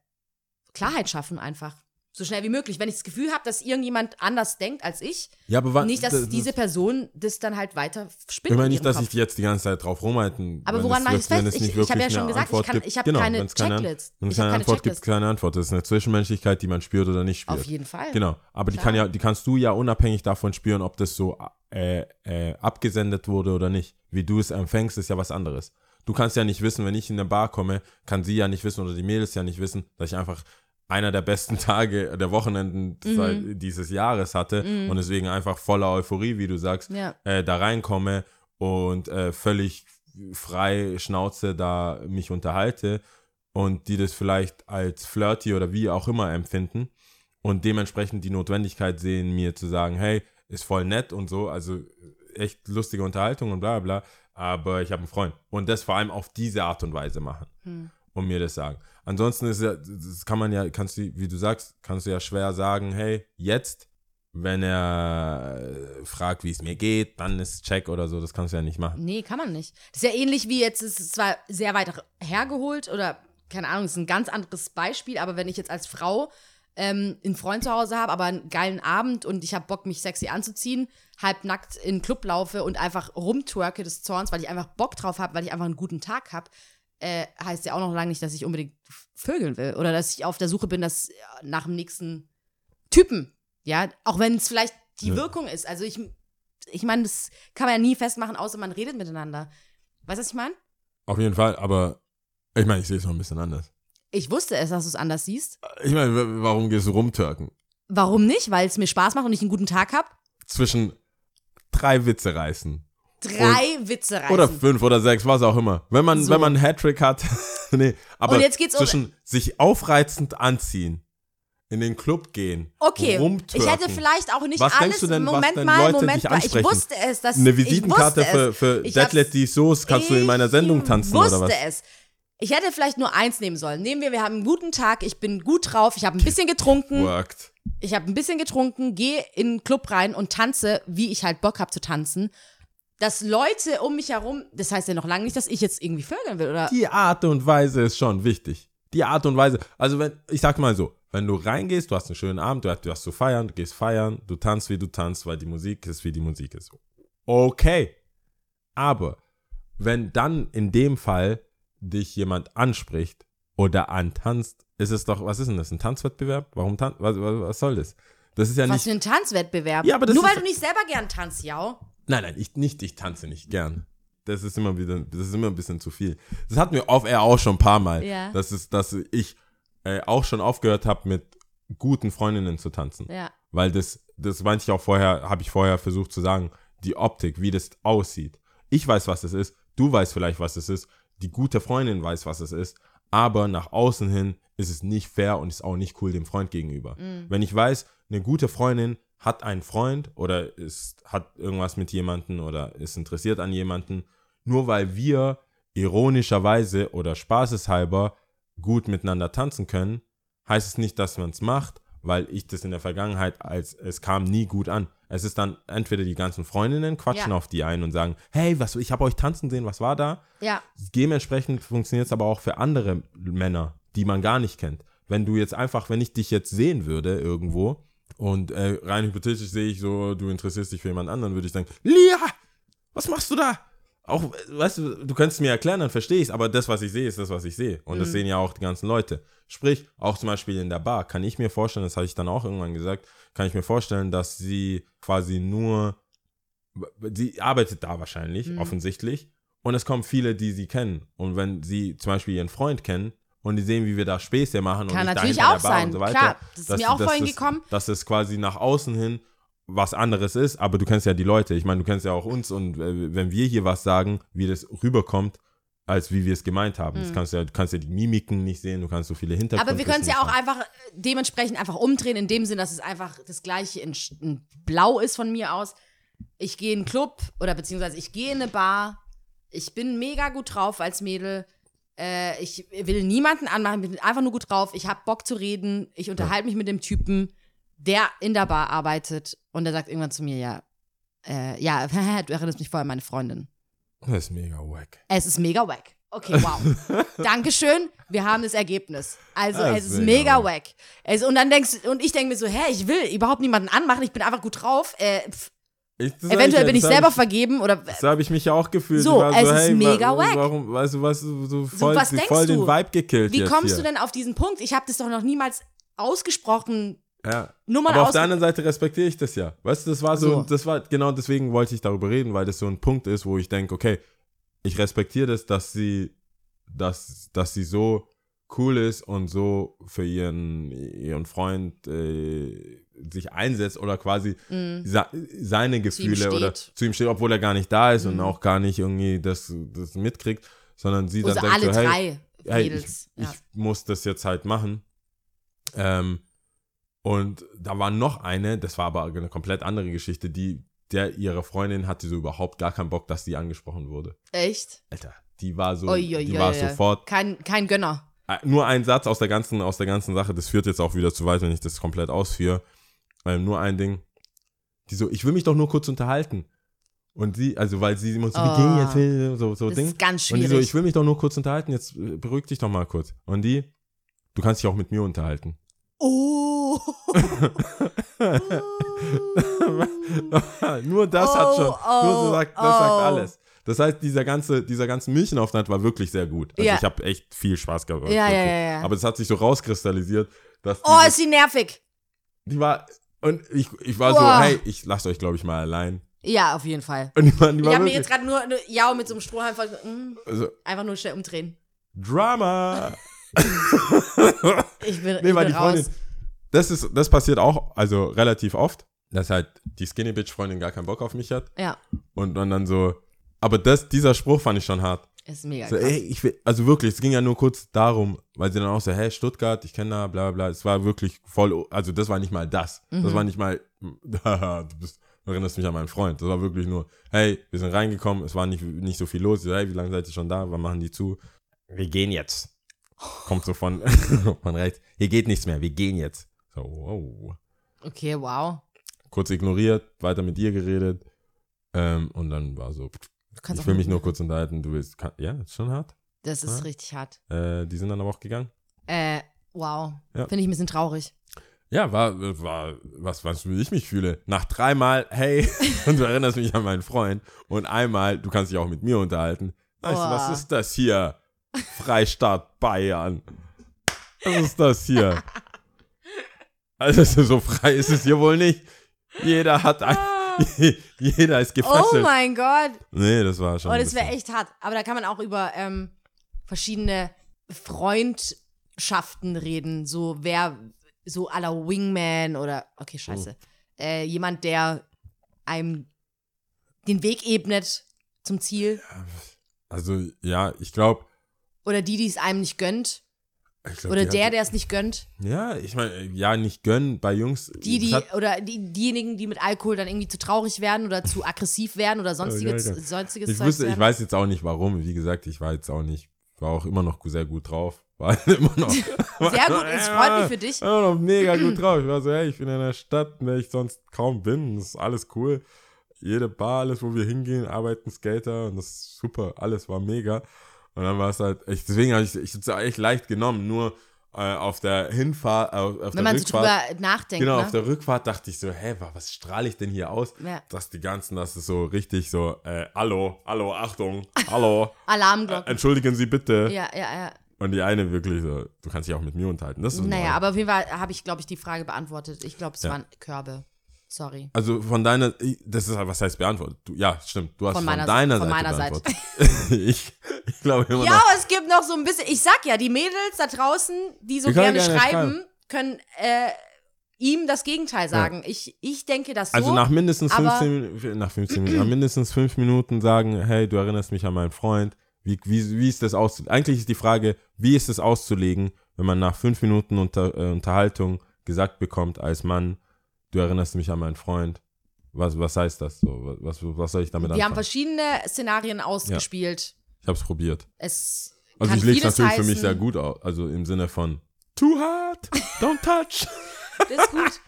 Klarheit schaffen einfach. So schnell wie möglich. Wenn ich das Gefühl habe, dass irgendjemand anders denkt als ich, Ja, aber nicht, dass das- diese Person das dann halt weiter spinnt. Ich meine in nicht, dass Kopf. ich jetzt die ganze Zeit drauf rumhalten. Aber woran mache ich es fest? Ich, ich habe ja schon gesagt, ich, Antwort kann, gibt. ich habe Genau, keine Checklist. Wenn es Ich keine keine Antwort gibt, Checklist. keine Antwort. Das ist eine Zwischenmenschlichkeit, die man spürt oder nicht spürt. Auf jeden Fall. Genau, aber die kann ja, die kannst du ja unabhängig davon spüren, ob das so äh, äh, abgesendet wurde oder nicht. Wie du es empfängst, ist ja was anderes. Du kannst ja nicht wissen, wenn ich in eine Bar komme, kann sie ja nicht wissen oder die Mädels ja nicht wissen, dass ich einfach einer der besten *laughs* Tage der Wochenenden Mhm. dieses Jahres hatte und deswegen einfach voller Euphorie, wie du sagst, Ja. äh, da reinkomme und äh, völlig frei Schnauze da mich unterhalte und die das vielleicht als flirty oder wie auch immer empfinden und dementsprechend die Notwendigkeit sehen, mir zu sagen, hey, ist voll nett und so, also echt lustige Unterhaltung und bla bla, bla, aber ich habe einen Freund. Und das vor allem auf diese Art und Weise machen und mir das sagen. Ansonsten ist ja, das kann man ja, kannst du, wie du sagst, kannst du ja schwer sagen, hey, jetzt, wenn er äh, fragt, wie es mir geht, dann ist Check oder so, das kannst du ja nicht machen. Nee, kann man nicht. Das ist ja ähnlich wie jetzt, es ist zwar sehr weit hergeholt oder, keine Ahnung, es ist ein ganz anderes Beispiel, aber wenn ich jetzt als Frau ähm, einen Freund zu Hause habe, aber einen geilen Abend und ich habe Bock, mich sexy anzuziehen, halbnackt in den Club laufe und einfach rumtwerke des Zorns, weil ich einfach Bock drauf habe, weil ich einfach einen guten Tag habe, äh, heißt ja auch noch lange nicht, dass ich unbedingt vögeln will oder dass ich auf der Suche bin, dass äh, nach dem nächsten Typen, ja, auch wenn es vielleicht die Ja. Wirkung ist. Also ich, ich meine, das kann man ja nie festmachen, außer man redet miteinander. Weißt du, was ich meine? Auf jeden Fall, aber ich meine, ich sehe es noch ein bisschen anders. Ich wusste es, dass du es anders siehst. Ich meine, warum gehst du rumtürken? Warum nicht? Weil es mir Spaß macht und ich einen guten Tag habe. Zwischen drei Witze reißen. Drei Witze reißen. Oder fünf oder sechs, was auch immer. Wenn man, So. wenn man einen Hattrick hat, *laughs* nee, aber Und jetzt geht's um- zwischen sich aufreizend anziehen, in den Club gehen, Okay, rumtwerken. ich hätte vielleicht auch nicht Was alles. denkst du denn, was Moment denn mal, Leute Moment dich mal. Ich wusste es, dass eine ich Visitenkarte wusste für, für Ich Deadlet die Soße kannst du in meiner Sendung tanzen wusste oder was? es. Ich hätte vielleicht nur eins nehmen sollen. Nehmen wir, wir haben einen guten Tag, ich bin gut drauf, ich habe ein bisschen getrunken, Worked. ich habe ein bisschen getrunken, gehe in den Club rein und tanze, wie ich halt Bock habe zu tanzen. Dass Leute um mich herum, das heißt ja noch lange nicht, dass ich jetzt irgendwie vögeln will, oder? Die Art und Weise ist schon wichtig. Die Art und Weise. Also wenn, ich sag mal so, wenn du reingehst, du hast einen schönen Abend, du hast, du hast zu feiern, du gehst feiern, du tanzt, wie du tanzt, weil die Musik ist, wie die Musik ist. Okay. Aber wenn dann in dem Fall dich jemand anspricht oder antanzt, ist es doch, was ist denn das, ein Tanzwettbewerb? Warum tan was, was, was soll das? Das ist ja Was nicht, für ein Tanzwettbewerb. Ja, aber das Nur ist- weil du nicht selber gern tanzt, ja. Nein, nein, ich nicht, ich tanze nicht gern. Das ist immer wieder, das ist immer ein bisschen zu viel. Das hatten wir off air auch schon ein paar Mal. Ja. Das ist, dass ich äh, auch schon aufgehört habe, mit guten Freundinnen zu tanzen. Ja. Weil das, das meinte ich auch vorher, habe ich vorher versucht zu sagen, die Optik, wie das aussieht. Ich weiß, was es ist, du weißt vielleicht, was es ist, die gute Freundin weiß, was es ist, aber nach außen hin ist es nicht fair und ist auch nicht cool dem Freund gegenüber. Wenn ich weiß, eine gute Freundin hat einen Freund oder ist, hat irgendwas mit jemandem oder ist interessiert an jemanden, nur weil wir ironischerweise oder spaßeshalber gut miteinander tanzen können, heißt es nicht, dass man es macht, weil ich das in der Vergangenheit als es kam nie gut an. Es ist dann entweder die ganzen Freundinnen quatschen Ja. auf die ein und sagen, hey, was, ich habe euch tanzen sehen, was war da? Ja. Dementsprechend funktioniert es aber auch für andere Männer, die man gar nicht kennt. Wenn du jetzt einfach, wenn ich dich jetzt sehen würde irgendwo und äh, rein hypothetisch sehe ich so, du interessierst dich für jemand anderen, würde ich sagen, Lia, was machst du da? Auch, weißt du, du könntest mir erklären, dann verstehe ich es, aber das, was ich sehe, ist das, was ich sehe. Und das sehen ja auch die ganzen Leute. Sprich, auch zum Beispiel in der Bar kann ich mir vorstellen, das habe ich dann auch irgendwann gesagt, kann ich mir vorstellen, dass sie quasi nur, sie arbeitet da wahrscheinlich, offensichtlich, und es kommen viele, die sie kennen. Und wenn sie zum Beispiel ihren Freund kennen und die sehen, wie wir da Späße machen Kann und natürlich auch sein. so weiter, Klar, das ist mir auch vorhin gekommen. Dass es quasi nach außen hin was anderes ist, aber du kennst ja die Leute. Ich meine, du kennst ja auch uns und äh, wenn wir hier was sagen, wie das rüberkommt, als wie wir es gemeint haben. Das kannst du, ja, du kannst ja die Mimiken nicht sehen, du kannst so viele Hintergründe. Mhm. Aber wir können es ja auch einfach äh, dementsprechend einfach umdrehen, in dem Sinn, dass es einfach das gleiche in, in Blau ist von mir aus. Ich gehe in einen Club oder beziehungsweise ich gehe in eine Bar. Ich bin mega gut drauf als Mädel. Äh, ich will niemanden anmachen, bin einfach nur gut drauf. Ich habe Bock zu reden. Ich unterhalte mich mit dem Typen, der in der Bar arbeitet. Und der sagt irgendwann zu mir, ja, äh, ja, *laughs* du erinnerst mich voll an meine Freundin. Das ist mega wack. Es ist mega wack. Okay, wow. *laughs* Dankeschön. Wir haben das Ergebnis. Also, Das es ist mega mega wack. Es, und dann denkst und ich denke mir so, hä, ich will überhaupt niemanden anmachen, ich bin einfach gut drauf. Äh, pff, Ich, das eventuell sag bin ich das selber vergeben oder So habe ich mich ja auch gefühlt. So, Ich es ist mega wa- wack. Warum, weißt du, was, so, so voll, was so denkst voll den du? Vibe gekillt wie kommst hier. du denn auf diesen Punkt? Ich habe das doch noch niemals ausgesprochen. Ja. Nur mal Aber auf der anderen Seite respektiere ich das ja. Weißt du, das war so, So. das war, genau deswegen wollte ich darüber reden, weil das so ein Punkt ist, wo ich denke, okay, ich respektiere das, dass sie, dass, dass sie so cool ist und so für ihren, ihren Freund äh, sich einsetzt oder quasi sa seine Gefühle steht. oder zu ihm steht, obwohl er gar nicht da ist und auch gar nicht irgendwie das, das mitkriegt, sondern sie dann Also denkt alle so, hey, drei hey, ich, ja. ich muss das jetzt halt machen. Ähm, und da war noch eine, das war aber eine komplett andere Geschichte, die, der ihre Freundin hatte so überhaupt gar keinen Bock, dass sie angesprochen wurde. Echt? Alter, die war so, Ui, ui, die ui, war sofort, Kein, kein Gönner. äh, nur ein Satz aus der ganzen, aus der ganzen Sache, das führt jetzt auch wieder zu weit, wenn ich das komplett ausführe. Ähm, nur ein Ding. Die so, ich will mich doch nur kurz unterhalten. Und sie, also weil sie immer so, wie Oh. ging jetzt, so, so Das Ding. ist ganz Und die so, schwierig. ich will mich doch nur kurz unterhalten, jetzt äh, beruhig dich doch mal kurz. Und die, du kannst dich auch mit mir unterhalten. Oh. *laughs* nur das hat schon, Oh, nur so oh, sagt, das sagt oh. alles. Das heißt, dieser ganze, dieser ganze Milchenaufenthalt war wirklich sehr gut. Also Ja. ich habe echt viel Spaß gehabt. Ja, ja, ja, ja. Aber es hat sich so rauskristallisiert, dass oh, diese- ist sie nervig. die war, und ich, ich war Boah. so, hey, ich lasse euch, glaube ich, mal allein. Ja, auf jeden Fall. Und die war, die Ich war habe mir jetzt gerade nur, nur Ja mit so einem Strohhalm voll, mm, also, einfach nur schnell umdrehen. Drama. *laughs* Ich bin, Nee, ich bin die Freundin, raus. das ist, das passiert auch, also relativ oft, dass halt die Skinny Bitch Freundin gar keinen Bock auf mich hat Ja, und, und dann so, aber das, dieser Spruch fand ich schon hart. ist mega So, krass. ey, ich will, also wirklich, es ging ja nur kurz darum, weil sie dann auch so, hey, Stuttgart, ich kenne da, bla bla, es war wirklich voll, also das war nicht mal das. Mhm. Das war nicht mal, *laughs* du bist, du erinnerst mich an meinen Freund. Das war wirklich nur, hey, wir sind reingekommen, es war nicht, nicht so viel los. So, hey, wie lange seid ihr schon da? Wann machen die zu? Wir gehen jetzt. Kommt so von, *laughs* von rechts. Hier geht nichts mehr, wir gehen jetzt. So, wow. Okay, wow. Kurz ignoriert, weiter mit ihr geredet. Ähm, und dann war so, Du ich will mich nur kurz unterhalten, du willst, kann, ja, ist schon hart. Das ist Ja. richtig hart. Äh, die sind dann aber auch gegangen. Äh, wow. Ja. Finde ich ein bisschen traurig. Ja, war, war was, was wie ich mich fühle. Nach dreimal, hey, *laughs* und du erinnerst mich an meinen Freund. Und einmal, du kannst dich auch mit mir unterhalten. Weißt du, Oh. was ist das hier? Freistaat Bayern. Was ist das hier? Also so frei ist es hier wohl nicht. Jeder hat ein, *laughs* jeder ist Oh gefesselt. mein Gott. nee, das war schon. Oh, das wäre echt hart. Aber da kann man auch über ähm, verschiedene Freundschaften reden. So wer, so à la Wingman oder, okay, scheiße. Äh, jemand, der einem den Weg ebnet zum Ziel. Also, ja, ich glaube. Oder die, die es einem nicht gönnt. Glaub, Oder der, hat- der es nicht gönnt. Ja, ich meine, ja, nicht gönnen bei Jungs. Die, die, hat- oder die, diejenigen, die mit Alkohol dann irgendwie zu traurig werden oder zu aggressiv werden oder sonstiges, Ja, ja, sonstiges Ich wusste, ich weiß jetzt auch nicht warum. Wie gesagt, ich war jetzt auch nicht, war auch immer noch sehr gut drauf. War *laughs* immer noch. *laughs* Sehr gut, es freut mich für dich. Immer noch mega gut drauf. Ich war so, hey, ich bin in einer Stadt, in der ich sonst kaum bin. Das ist alles cool. Jede Bar, alles, wo wir hingehen, arbeiten Skater und das ist super. Alles war mega. Und dann war es halt, ich, deswegen habe ich ich hab's echt leicht genommen. Nur äh, auf der Hinfahrt, auf, auf Wenn der man so Rückfahrt. drüber nachdenkt. Genau, ne? auf der Rückfahrt dachte ich so, hä, wa- was strahle ich denn hier aus? Ja. Dass die ganzen, das ist so richtig so, äh, hallo, hallo, Achtung, hallo, *laughs* äh, Alarmglocken. entschuldigen Sie bitte. ja, ja, ja. Und die eine wirklich so, du kannst dich auch mit mir unterhalten. Das ist Naja, aber auf jeden Fall habe ich, glaube ich, die Frage beantwortet. Ich glaube, es Ja. waren Körbe. Sorry. Also von deiner, das ist, was heißt beantwortet? Du, ja, stimmt, du hast Von von, meiner- deiner von Seite meiner Seite. beantwortet. *laughs* ich, ich glaube immer Ja, noch. aber es gibt noch so ein bisschen, ich sag ja, die Mädels da draußen, die so gerne gerne schreiben, schreiben. können äh, ihm das Gegenteil sagen. Ich, ich denke das so. Also nach mindestens aber- 15, Min- nach 15 Minuten, nach *clears throat* mindestens fünf Minuten sagen, hey, du erinnerst mich an meinen Freund. Wie, wie, wie ist das aus? Eigentlich ist die Frage, wie ist es auszulegen, wenn man nach fünf Minuten unter, äh, Unterhaltung gesagt bekommt als Mann, du erinnerst mich an meinen Freund. Was, was heißt das? So, was, was soll ich damit wir haben anfangen? verschiedene Szenarien ausgespielt. Ich habe es probiert. Es Also ich lege es natürlich für mich heißen. sehr gut aus. Also im Sinne von too hard, don't touch. *laughs* Das ist gut.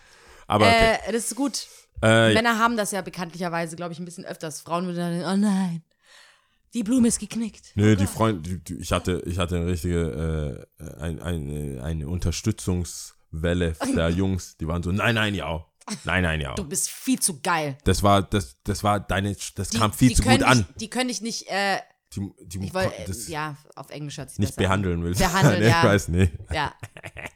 Aber okay. äh, das ist gut. Äh, Männer haben das ja bekanntlicherweise, glaube ich, ein bisschen öfters. Frauen würden dann, oh nein, die Blume ist geknickt. Nö, die Freunde, die, die, ich hatte, ich hatte eine richtige, äh, ein, ein, eine Unterstützungswelle *laughs* der Jungs, die waren so, nein, nein, ja, nein, nein, ja. Du bist viel zu geil. Das war, das, das war deine, das Die, kam viel zu gut an. Dich, die können dich nicht, äh, Die, die, ich wollte, das äh, ja, auf Englisch sich nicht an. behandeln willst. Behandeln, *laughs* nee, ja. Ich weiß, nee. Ja,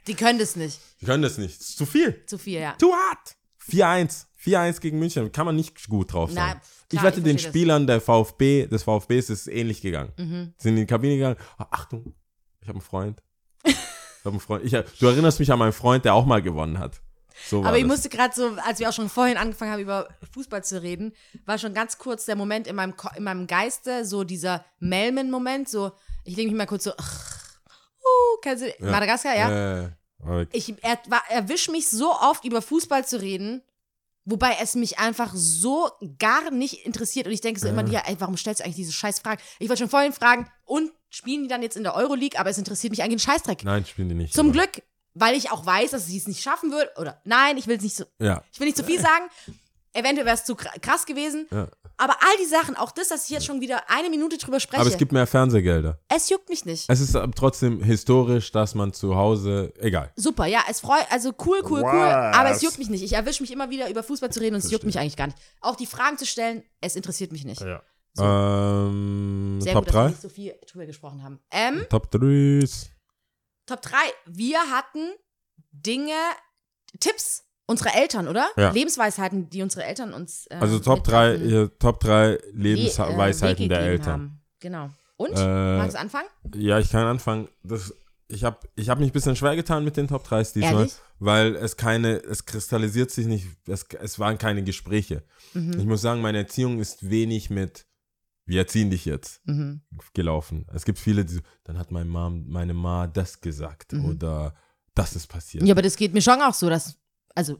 die können das nicht. Die können das nicht. Das ist zu viel. Zu viel, ja. Too hard. 4-1. 4-1 gegen München. Kann man nicht gut drauf sein. Na, ich klar, wette, ich den verstehe das. Spielern der VfB, des VfBs ist es ähnlich gegangen. Mhm. Sind in die Kabine gegangen. Ah, Achtung, ich habe einen Freund. Ich habe einen Freund. Ich, du erinnerst mich an meinen Freund, der auch mal gewonnen hat. So Aber ich das. musste gerade so, als wir auch schon vorhin angefangen haben, über Fußball zu reden, war schon ganz kurz der Moment in meinem, Ko- in meinem Geiste, so dieser Melman-Moment, so, ich denke mich mal kurz so, uh, kennst du, Madagaskar, ja? Äh, Ich er, war- erwisch mich so oft über Fußball zu reden, wobei es mich einfach so gar nicht interessiert und ich denke so immer, ja, ey, warum stellst du eigentlich diese scheiß Fragen? Ich wollte schon vorhin fragen, und spielen die dann jetzt in der Euroleague, aber es interessiert mich eigentlich ein Scheißdreck. nein, spielen die nicht. Zum aber- Glück, weil ich auch weiß, dass sie es nicht schaffen wird, oder nein, ich will es nicht so, Ja. ich will nicht zu viel sagen. Eventuell wäre es zu kr- krass gewesen. Ja. Aber all die Sachen, auch das, dass ich jetzt schon wieder eine Minute drüber spreche, Aber es gibt mehr Fernsehgelder. es juckt mich nicht. Es ist trotzdem historisch, dass man zu Hause, egal. Super, ja, es freut, also cool, cool, cool, aber es juckt mich nicht. Ich erwische mich immer wieder über Fußball zu reden und es juckt mich eigentlich gar nicht. Auch die Fragen zu stellen, es interessiert mich nicht. Ähm, Sehr Top gut, dass wir 3? nicht so viel drüber gesprochen haben. Ähm, Top 3. Top 3. Wir hatten Dinge, Tipps unserer Eltern, oder? Ja. Lebensweisheiten, die unsere Eltern uns. Äh, Also Top 3, mithaben, hier, Top 3 die, äh, Lebensweisheiten Weg der Eltern. Haben. Genau. Und? Äh, Magst du anfangen? Ja, ich kann anfangen. Das, ich habe ich hab mich ein bisschen schwer getan mit den Top 3 diesmal, Ehrlich? weil es keine, es kristallisiert sich nicht, es, es waren keine Gespräche. Mhm. Ich muss sagen, meine Erziehung ist wenig mit, wir erziehen dich jetzt, Mhm. gelaufen. Es gibt viele, die so, dann hat meine Mom, meine Ma das gesagt oder das ist passiert. Mhm. Ja, aber das geht mir schon auch so, dass. Also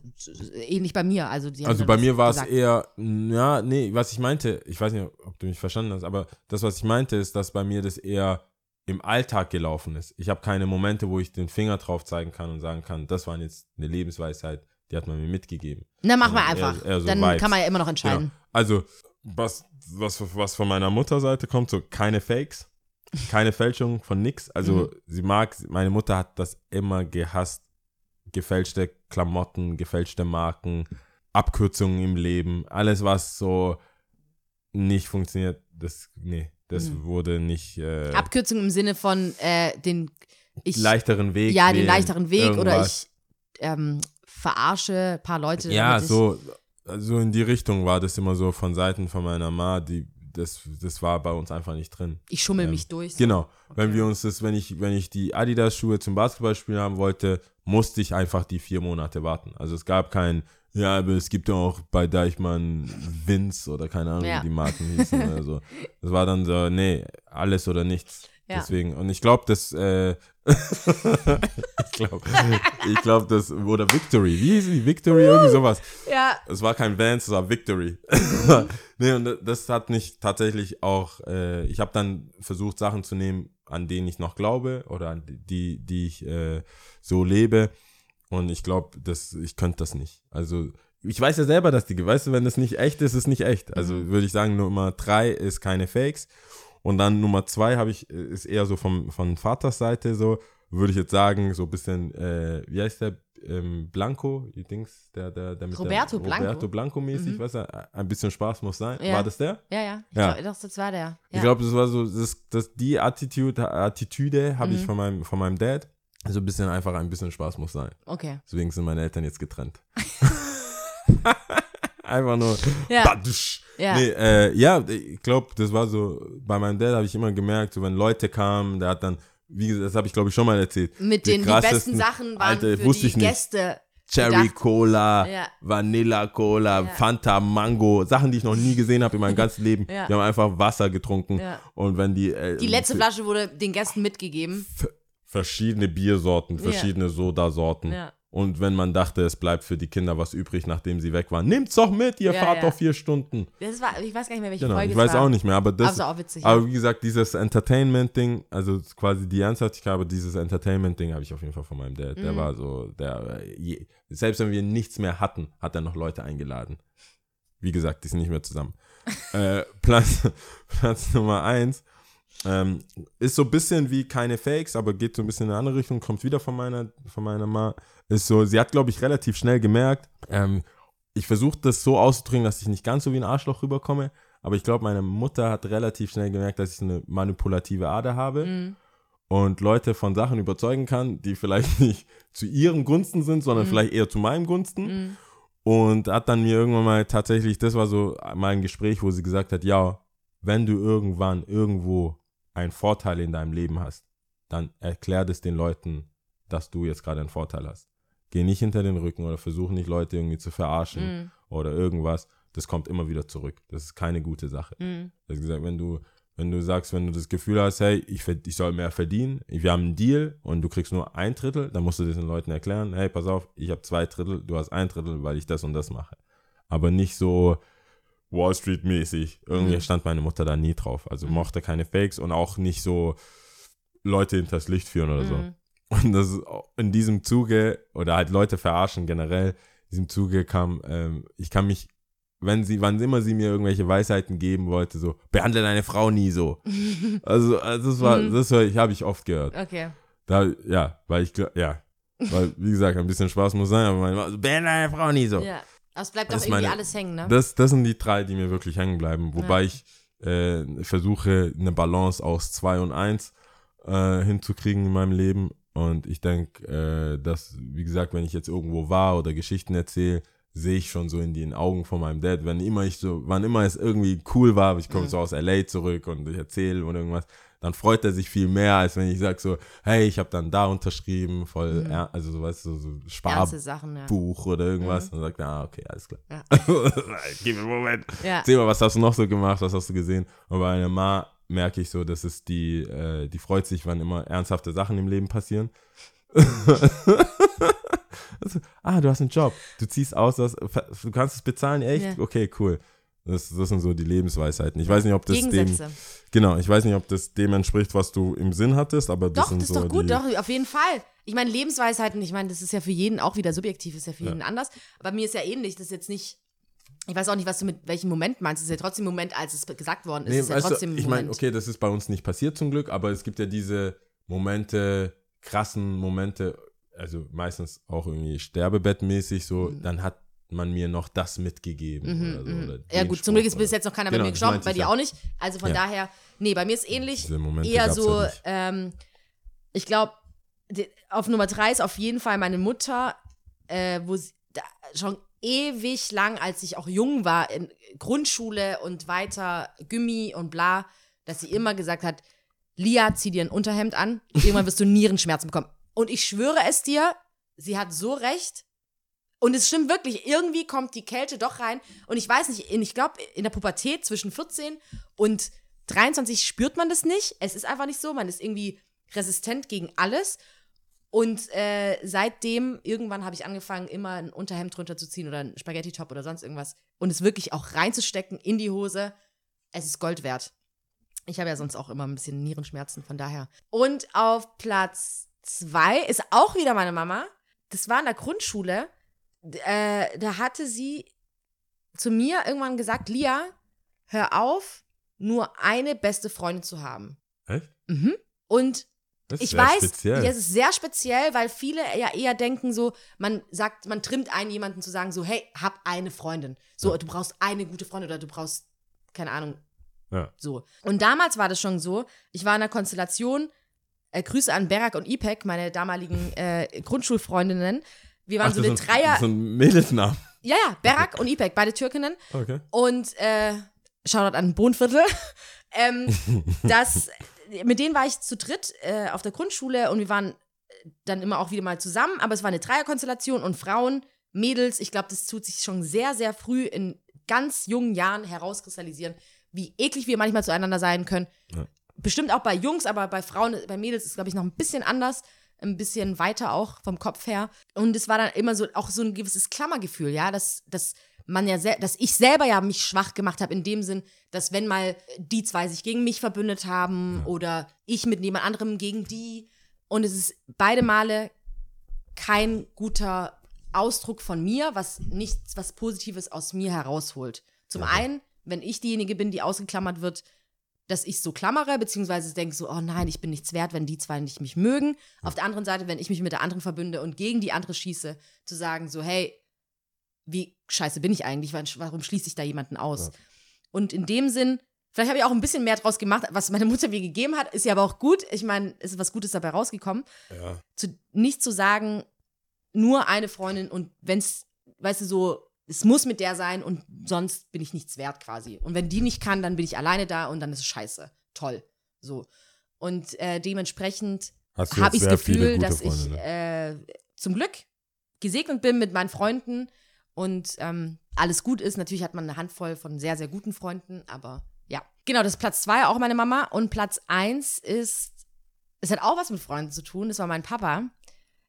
ähnlich bei mir. Also, Also bei mir war es eher, ja, nee, was ich meinte, ich weiß nicht, ob du mich verstanden hast, aber das, was ich meinte, ist, dass bei mir das eher im Alltag gelaufen ist. Ich habe keine Momente, wo ich den Finger drauf zeigen kann und sagen kann, das war jetzt eine Lebensweisheit, die hat man mir mitgegeben. Na, mach mal Eher- einfach. eher so Dann Vibes. kann man ja immer noch entscheiden. Genau. Also, was, was, was von meiner Mutterseite kommt, so keine Fakes, keine Fälschung von nix. Also, Mhm. sie mag, meine Mutter hat das immer gehasst. Gefälschte Klamotten, gefälschte Marken, Abkürzungen im Leben, alles, was so nicht funktioniert, das, nee, das Mhm. wurde nicht äh, Abkürzung im Sinne von äh, den. Ich, leichteren Weg. ja, den wählen, leichteren Weg oder irgendwas. ich ähm, verarsche ein paar Leute. Ja, damit ich, so, so in die Richtung war das immer so von Seiten von meiner Ma, die, das, das war bei uns einfach nicht drin. Ich schummel Ähm, mich durch. so. Genau. Wenn Okay. wir uns das, wenn ich, wenn ich die Adidas-Schuhe zum Basketballspielen haben wollte, musste ich einfach die vier Monate warten. Also es gab kein, ja, aber es gibt ja auch bei Deichmann Vince oder keine Ahnung, Ja. wie die Marken hießen oder so. *laughs* Das war dann so, nee, alles oder nichts. Ja. Deswegen, und ich glaube, das, äh, *laughs* ich glaube, ich glaube, das, oder Victory, wie hieß die? Victory, irgendwie sowas. Ja, Es war kein Vans, es war Victory. *laughs* nee, und das hat mich tatsächlich auch, äh, ich habe dann versucht, Sachen zu nehmen, an denen ich noch glaube oder an die, die ich äh, so lebe. Und ich glaube, dass ich könnte das nicht. Also, ich weiß ja selber, dass die, weißt du, wenn das nicht echt ist, ist es nicht echt. Also würde ich sagen, Nummer drei ist keine Fakes. Und dann Nummer zwei habe ich, äh, ist eher so vom, von Vaters Seite so, würde ich jetzt sagen, so ein bisschen, äh, wie heißt der? Ähm, Blanco, die Dings, der, der, der mit Roberto der, Blanco? Roberto Blanco mäßig, Mhm. weißt du, ein bisschen Spaß muss sein. Ja. War das der? ja, ja. Ich Ja. glaube, das, war der. Ja. Ich glaube, das war so, das, das, die Attitude, Attitüde habe ich Mhm. von meinem, von meinem Dad. So ein bisschen einfach, ein bisschen Spaß muss sein. Okay. Deswegen sind meine Eltern jetzt getrennt. *laughs* einfach nur. Ja. Badusch. Ja. Nee, äh, ja, ich glaube, das war so, bei meinem Dad habe ich immer gemerkt, so wenn Leute kamen, der hat dann, wie gesagt, das habe ich glaube ich schon mal erzählt. Mit den die besten Sachen waren Alter, für die. Gäste Cherry gedacht- Cola, Ja. Vanilla Cola, Ja. Fanta Mango, Sachen, die ich noch nie gesehen habe in meinem *laughs* ganzen Leben. Ja. Die haben einfach Wasser getrunken und wenn die äh, Die letzte Flasche wurde den Gästen mitgegeben. verschiedene Biersorten, verschiedene Sodasorten. Ja. Und wenn man dachte, es bleibt für die Kinder was übrig, nachdem sie weg waren, nimmt's doch mit, ihr Ja, fahrt ja. doch vier Stunden. Das war, ich weiß gar nicht mehr, welche Genau, Folge ich weiß war. auch nicht mehr, aber das, Also auch witzig. aber wie gesagt, dieses Entertainment-Ding, also quasi die Ernsthaftigkeit, aber dieses Entertainment-Ding habe ich auf jeden Fall von meinem Dad. Der Mhm. war so, der, äh, selbst wenn wir nichts mehr hatten, hat er noch Leute eingeladen. Wie gesagt, die sind nicht mehr zusammen. *laughs* äh, Platz, Platz Nummer eins ähm, ist so ein bisschen wie keine Fakes, aber geht so ein bisschen in eine andere Richtung, kommt wieder von meiner, von meiner Ma. Ist so, sie hat, glaube ich, relativ schnell gemerkt, ähm, ich versuche das so auszudrücken, dass ich nicht ganz so wie ein Arschloch rüberkomme, aber ich glaube, meine Mutter hat relativ schnell gemerkt, dass ich eine manipulative Ader habe Mhm. und Leute von Sachen überzeugen kann, die vielleicht *laughs* nicht zu ihrem Gunsten sind, sondern Mhm. vielleicht eher zu meinem Gunsten. Mhm. Und hat dann mir irgendwann mal tatsächlich, das war so mal ein Gespräch, wo sie gesagt hat, ja, wenn du irgendwann irgendwo einen Vorteil in deinem Leben hast, dann erklär das den Leuten, dass du jetzt gerade einen Vorteil hast. Geh nicht hinter den Rücken oder versuch nicht Leute irgendwie zu verarschen Mhm. oder irgendwas. Das kommt immer wieder zurück. Das ist keine gute Sache. Mhm. Also gesagt, wenn du, wenn du sagst, wenn du das Gefühl hast, hey, ich, ich soll mehr verdienen, wir haben einen Deal und du kriegst nur ein Drittel, dann musst du das den Leuten erklären, hey, pass auf, ich habe zwei Drittel, du hast ein Drittel, weil ich das und das mache. Aber nicht so Wall Street mäßig. Irgendwie Mhm. stand meine Mutter da nie drauf. Also Mhm. mochte keine Fakes und auch nicht so Leute hinters Licht führen oder so. Und das auch in diesem Zuge, oder halt Leute verarschen generell, in diesem Zuge kam, ähm, ich kann mich, wenn sie, wann immer sie mir irgendwelche Weisheiten geben wollte, so, behandle deine Frau nie so. *laughs* Also, also das war, Mhm. das war, ich habe ich oft gehört. Okay. Da, ja, weil ich, ja, weil, wie gesagt, ein bisschen Spaß muss sein, aber meine, also, behandle deine Frau nie so. Ja. Aber es bleibt doch ist irgendwie meine- alles hängen, ne? Das, das sind die drei, die mir wirklich hängen bleiben. Wobei Ja. ich äh, versuche, eine Balance aus zwei und eins äh, hinzukriegen in meinem Leben. Und ich denke, äh, dass, wie gesagt, wenn ich jetzt irgendwo war oder Geschichten erzähle, sehe ich schon so in den Augen von meinem Dad, wenn immer ich so, wann immer es irgendwie cool war, ich komme Mhm. so aus LA zurück und ich erzähle oder irgendwas, dann freut er sich viel mehr, als wenn ich sage so, hey, ich habe dann da unterschrieben, voll, Mhm. er, also so, weißt du, so Ernste Spar, Sachen, ja. Oder irgendwas. Mhm. Und dann sagt er, ah, okay, alles klar. Ja. *laughs* Gib mir einen Moment. Ja. Erzähl mal, was hast du noch so gemacht, was hast du gesehen? Und bei einer Ma merke ich so, dass es die, äh, die freut sich, wann immer ernsthafte Sachen im Leben passieren. *laughs* also, ah, du hast einen Job, du ziehst aus, du, hast, du kannst es bezahlen, echt? Ja. Okay, cool. Das, das sind so die Lebensweisheiten. Ich weiß nicht, ob das dem, genau, ich weiß nicht, ob das dem entspricht, was du im Sinn hattest, aber das Doch, sind das ist so doch gut, die, doch, auf jeden Fall. Ich meine, Lebensweisheiten, ich meine, das ist ja für jeden auch wieder subjektiv, ist ja für jeden anders. Aber mir ist ja ähnlich, das ist jetzt nicht. Ich weiß auch nicht, was du mit welchem Moment meinst. Es ist ja trotzdem ein Moment, als es gesagt worden ist. Nee, es ist ja trotzdem du, ich meine, okay, das ist bei uns nicht passiert zum Glück, aber es gibt ja diese Momente, krassen Momente, also meistens auch irgendwie sterbebettmäßig, so, Mhm. dann hat man mir noch das mitgegeben Mhm, oder so. mhm. Oder ja, gut, zum Glück ist bis jetzt noch keiner Genau, bei mir gestorben, bei dir ja. auch nicht. Also von Ja. daher, nee, bei mir ist ähnlich. Eher so, nicht. ähm, ich glaube, auf Nummer drei ist auf jeden Fall meine Mutter, äh, wo sie da, schon ewig lang, als ich auch jung war, in Grundschule und weiter Gummi und bla, dass sie immer gesagt hat, Lia, zieh dir ein Unterhemd an, irgendwann wirst du Nierenschmerzen bekommen. Und ich schwöre es dir, sie hat so recht. Und es stimmt wirklich, irgendwie kommt die Kälte doch rein. Und ich weiß nicht, ich glaube, in der Pubertät zwischen 14 und 23 spürt man das nicht. Es ist einfach nicht so. Man ist irgendwie resistent gegen alles. Und äh, seitdem, irgendwann habe ich angefangen, immer ein Unterhemd drunter zu ziehen oder ein Spaghetti-Top oder sonst irgendwas. Und es wirklich auch reinzustecken in die Hose. Es ist Gold wert. Ich habe ja sonst auch immer ein bisschen Nierenschmerzen, von daher. Und auf Platz zwei ist auch wieder meine Mama. Das war in der Grundschule. Äh, da hatte sie zu mir irgendwann gesagt, Lia, hör auf, nur eine beste Freundin zu haben. Echt? Mhm. Und Das ist ich weiß, speziell. ja, es ist sehr speziell, weil viele ja eher denken so, man sagt, man trimmt einen jemanden zu sagen so, hey, hab eine Freundin. So, Ja. du brauchst eine gute Freundin oder du brauchst, keine Ahnung, Ja. so. Und damals war das schon so, ich war in einer Konstellation, äh, Grüße an Berak und Ipek, meine damaligen *laughs* äh, Grundschulfreundinnen. Wir waren Ach, so eine sind, Dreier, Das sind Mädelsnamen. ja, ja, Berak und Ipek, beide Türkinnen. Okay. Und äh, Shoutout an Bohnviertel. *laughs* ähm, *laughs* das, mit denen war ich zu dritt äh, auf der Grundschule und wir waren dann immer auch wieder mal zusammen, aber es war eine Dreierkonstellation und Frauen, Mädels, ich glaube, das tut sich schon sehr, sehr früh in ganz jungen Jahren herauskristallisieren, wie eklig wir manchmal zueinander sein können. Ja. Bestimmt auch bei Jungs, aber bei Frauen, bei Mädels ist es, glaube ich, noch ein bisschen anders, ein bisschen weiter auch vom Kopf her. Und es war dann immer so auch so ein gewisses Klammergefühl, ja, dass, dass man ja, dass ich selber ja mich schwach gemacht habe in dem Sinn, dass wenn mal die zwei sich gegen mich verbündet haben oder ich mit jemand anderem gegen die und es ist beide Male kein guter Ausdruck von mir, was nichts, was Positives aus mir herausholt. Zum einen, wenn ich diejenige bin, die ausgeklammert wird, dass ich so klammere, beziehungsweise denke so, oh nein, ich bin nichts wert, wenn die zwei nicht mich mögen. Auf der anderen Seite, wenn ich mich mit der anderen verbünde und gegen die andere schieße, zu sagen so, hey, wie scheiße bin ich eigentlich? Warum schließe ich da jemanden aus? Und in dem Sinn, vielleicht habe ich auch ein bisschen mehr draus gemacht, was meine Mutter mir gegeben hat, ist ja aber auch gut. Ich meine, es ist was Gutes dabei rausgekommen. Ja. Zu, nicht zu sagen, nur eine Freundin und wenn es, weißt du, so, es muss mit der sein und sonst bin ich nichts wert quasi. Und wenn die nicht kann, dann bin ich alleine da und dann ist es scheiße. Toll. So. Und äh, dementsprechend habe ich das Gefühl, dass Freunde, ich äh, zum Glück gesegnet bin mit meinen Freunden und ähm, alles gut ist. Natürlich hat man eine Handvoll von sehr, sehr guten Freunden, aber ja. Genau, das ist Platz zwei, auch meine Mama. Und Platz eins ist, es hat auch was mit Freunden zu tun, das war mein Papa.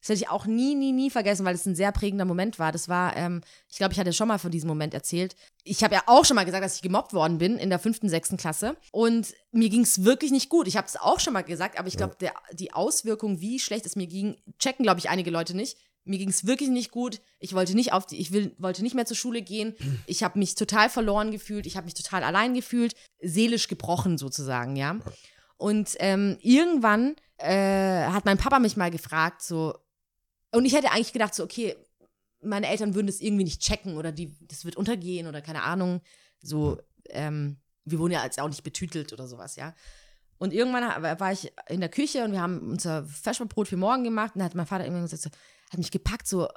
Das werde ich auch nie, nie, nie vergessen, weil es ein sehr prägender Moment war. Das war, ähm, ich glaube, ich hatte schon mal von diesem Moment erzählt. Ich habe ja auch schon mal gesagt, dass ich gemobbt worden bin in der fünften, sechsten Klasse. Und mir ging es wirklich nicht gut. Ich habe es auch schon mal gesagt, aber ich glaube, die Auswirkung, wie schlecht es mir ging, checken, glaube ich, einige Leute nicht. Mir ging es wirklich nicht gut. Ich wollte nicht auf die, ich will, wollte nicht mehr zur Schule gehen. *clears throat* Ich habe mich total verloren gefühlt. Ich habe mich total allein gefühlt, seelisch gebrochen sozusagen, ja. Und ähm, irgendwann äh, hat mein Papa mich mal gefragt, so, und ich hätte eigentlich gedacht, so, okay, meine Eltern würden das irgendwie nicht checken oder die, das wird untergehen oder keine Ahnung. So, ähm, wir wurden ja jetzt auch nicht betütelt oder sowas, ja. Und irgendwann war ich in der Küche und wir haben unser Feschbrot für morgen gemacht und da hat mein Vater irgendwann gesagt, so, hat mich gepackt, so,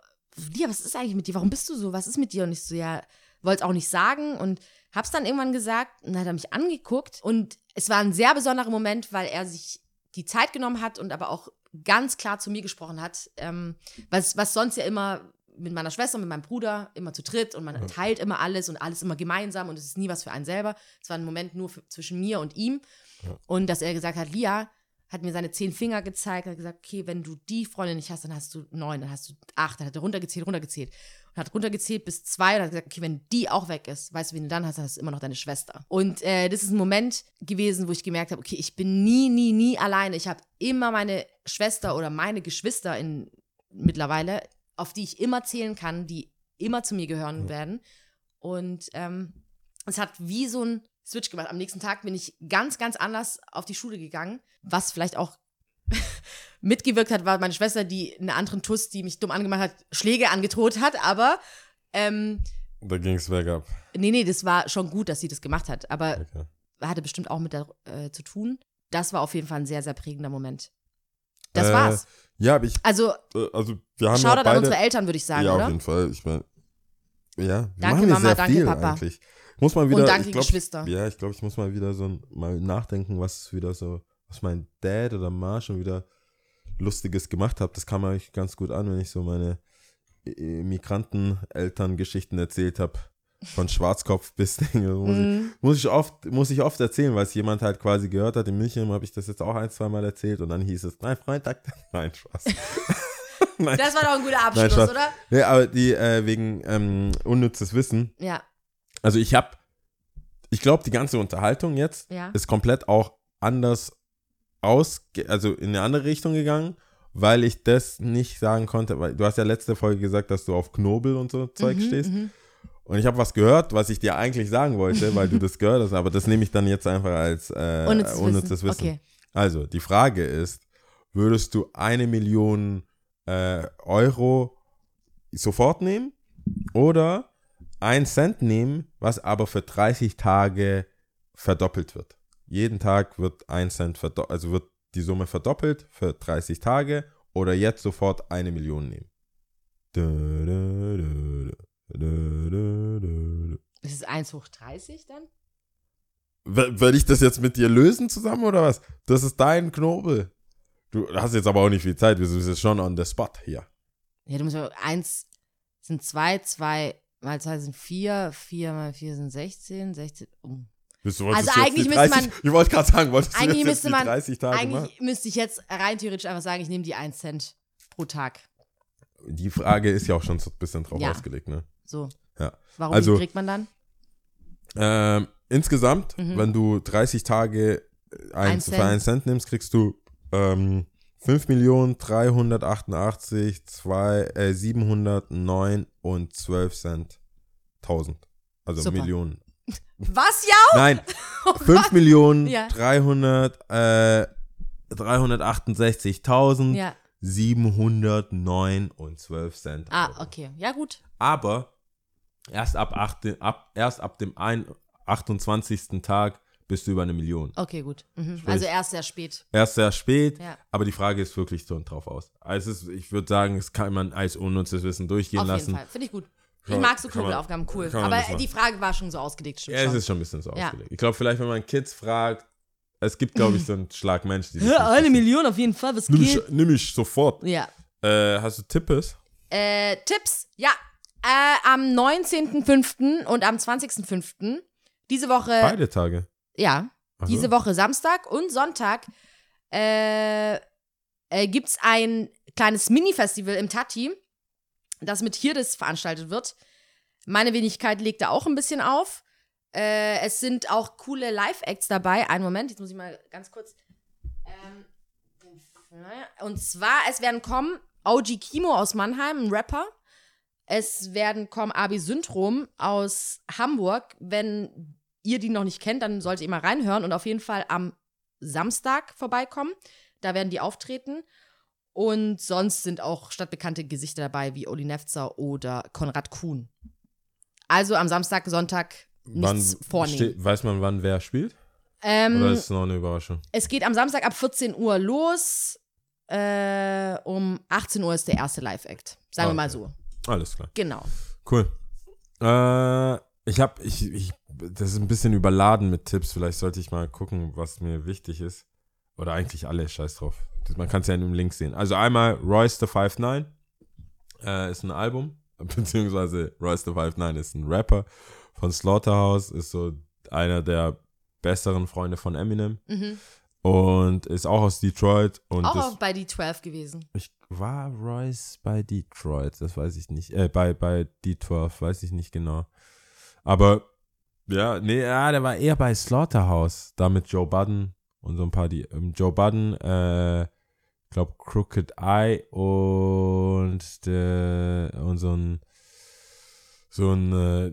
Lia, was ist eigentlich mit dir? Warum bist du so? Was ist mit dir? Und ich so, ja, wollte auch nicht sagen und hab's dann irgendwann gesagt und dann hat er mich angeguckt und es war ein sehr besonderer Moment, weil er sich die Zeit genommen hat und aber auch ganz klar zu mir gesprochen hat, ähm, was, was sonst ja immer mit meiner Schwester und mit meinem Bruder immer zu dritt und man teilt immer alles und alles immer gemeinsam und es ist nie was für einen selber. Es war ein Moment nur für, zwischen mir und ihm. Und dass er gesagt hat, Lia, hat mir seine zehn Finger gezeigt, hat gesagt, okay, wenn du die Freundin nicht hast, dann hast du neun, dann hast du acht, dann hat er runtergezählt, runtergezählt. Und hat runtergezählt bis zwei und hat gesagt, okay, wenn die auch weg ist, weißt du, wen du dann hast, dann hast du immer noch deine Schwester. Und äh, das ist ein Moment gewesen, wo ich gemerkt habe, okay, ich bin nie, nie, nie alleine. Ich habe immer meine Schwester oder meine Geschwister in mittlerweile, auf die ich immer zählen kann, die immer zu mir gehören werden. Und ähm, es hat wie so ein Switch gemacht. Am nächsten Tag bin ich ganz, ganz anders auf die Schule gegangen, was vielleicht auch *laughs* mitgewirkt hat, war meine Schwester, die einen anderen Tuss, die mich dumm angemacht hat, Schläge angedroht hat, aber ähm, Da ging es bergab. nee, nee, das war schon gut, dass sie das gemacht hat, aber Okay. hatte bestimmt auch mit der, äh, zu tun. Das war auf jeden Fall ein sehr, sehr prägender Moment. Das Äh, war's. Ja, aber ich, Also, äh, also wir haben Shoutout ja an beide, unsere Eltern, würde ich sagen, ja, auf oder? jeden Fall. Ich meine, ja, wir Danke, machen Mama, sehr danke, viel Papa. eigentlich. Muss mal wieder, Und danke, ich glaub, Geschwister. Ja, ich glaube, ich muss mal wieder so mal nachdenken, was wieder so, was mein Dad oder Ma schon wieder Lustiges gemacht hat. Das kam eigentlich ganz gut an, wenn ich so meine äh, Migranten-Eltern-Geschichten erzählt habe. Von *laughs* Schwarzkopf bis Dinge. Muss, Mhm. ich, muss, ich oft, muss ich oft erzählen, weil es jemand halt quasi gehört hat. In München habe ich das jetzt auch ein, zwei Mal erzählt und dann hieß es, nein, Freitag, *laughs* nein, Spaß. *laughs* nein, Das war doch ein guter Nein, Abschluss, Spaß. oder? Nee, aber die äh, wegen ähm, unnützes Wissen. Ja, Also ich habe, ich glaube, die ganze Unterhaltung jetzt ja. ist komplett auch anders aus, also in eine andere Richtung gegangen, weil ich das nicht sagen konnte, weil du hast ja letzte Folge gesagt, dass du auf Knobel und so Zeug Mhm, stehst. mhm. Und ich habe was gehört, was ich dir eigentlich sagen wollte, weil du das *laughs* gehört hast, aber das nehme ich dann jetzt einfach als äh, Unnützes unnützes, Wissen. Wissen. Okay. Also, die Frage ist, würdest du eine Million äh, Euro sofort nehmen oder ein Cent nehmen, was aber für 30 Tage verdoppelt wird? Jeden Tag wird ein Cent verdoppelt, also wird die Summe verdoppelt für 30 Tage oder jetzt sofort eine Million nehmen. Dö. Ist es 1 hoch 30 dann? Werde ich das jetzt mit dir lösen zusammen oder was? Das ist dein Knobel. Du hast jetzt aber auch nicht viel Zeit, wir sind jetzt schon on the spot hier. Ja, du musst mal, eins sind zwei, zwei mal zwei sind vier, vier mal vier sind 16, 16, oh. Bist du, Also du eigentlich müsste 30, man- Ich wollte gerade sagen, wolltest du Eigentlich jetzt müsste die man, 30 Tage machen? eigentlich müsste ich jetzt rein theoretisch einfach sagen, ich nehme die 1 Cent pro Tag. Die Frage ist ja auch schon so ein bisschen drauf Ja. ausgelegt, ne? So. Ja. Warum Also- kriegt man dann? Ähm, insgesamt, Mhm. wenn du 30 Tage äh, Ein eins für Cent. 1 Cent nimmst, kriegst du ähm, 5.388, zwei, äh, 709 und 12 Cent. 1000. Also Super. Millionen. *laughs* Was, ja? Nein, *laughs* 5 Millionen Ja. 300, äh, 368.000, Ja. 709 und 12 Cent. Ah, Euro. okay. Ja, gut. Aber erst ab, acht, ab, erst ab dem ein, 28. Tag bist du über eine Million. Okay, gut. Mhm. Sprich- Also erst sehr spät. Erst sehr spät, Ja. aber die Frage ist wirklich so drauf aus. Also es ist, ich würde sagen, es kann man als unnützes Wissen durchgehen Auf lassen. jeden Fall. Finde ich gut. Ich mag so Knobelaufgaben, cool. Aber die Frage war schon so ausgelegt, Ja, es schon. ist schon ein bisschen so Ja. ausgelegt. Ich glaube, vielleicht, wenn man Kids fragt, es gibt, glaube ich, so einen Schlag Mensch, die *laughs* Ja, eine. Million auf jeden Fall, was Nimm ich, geht? nimm ich sofort. Ja. Äh, hast du Tippes? Äh, Tipps, ja. Äh, am 19.05. und am 20.05. Diese Woche, Beide Tage. Ja, Ach so. diese Woche Samstag und Sonntag äh, äh, gibt es ein kleines Mini-Festival im Tati, das mit Hirdes veranstaltet wird. Meine Wenigkeit legt da auch ein bisschen auf. Äh, es sind auch coole Live-Acts dabei. Einen Moment, jetzt muss ich mal ganz kurz. Ähm, und zwar, es werden kommen OG Kimo aus Mannheim, ein Rapper. Es werden kommen Abi Syndrom aus Hamburg. Wenn ihr die noch nicht kennt, dann solltet ihr mal reinhören und auf jeden Fall am Samstag vorbeikommen. Da werden die auftreten. Und sonst sind auch stadtbekannte Gesichter dabei, wie Oli Nefzer oder Konrad Kuhn. Also am Samstag, Sonntag nichts vornehmen. ste- weiß man, wann wer spielt? Ähm, Oder ist es noch eine Überraschung? es geht am Samstag ab 14 Uhr los. Äh, um 18 Uhr ist der erste Live-Act. Sagen wir Ah, mal okay. so. Alles klar. Genau. Cool. Äh, ich habe, ich, ich, das ist ein bisschen überladen mit Tipps. Vielleicht sollte ich mal gucken, was mir wichtig ist. Oder eigentlich alle, scheiß drauf. Das, man kann es ja in dem Link sehen. Also einmal Royce the 59 äh, ist ein Album, *laughs* beziehungsweise Royce the 59 ist ein Rapper von Slaughterhouse, ist so einer der besseren Freunde von Eminem Mhm. und ist auch aus Detroit. Und Auch auf bei D12 gewesen. ich war Royce bei Detroit, das weiß ich nicht. Äh, bei, bei D12, weiß ich nicht genau. Aber ja, nee, ja, der war eher bei Slaughterhouse, da mit Joe Budden und so ein paar, die, ähm, Joe Budden, äh, ich glaube Crooked Eye und der, und so ein, so ein, äh,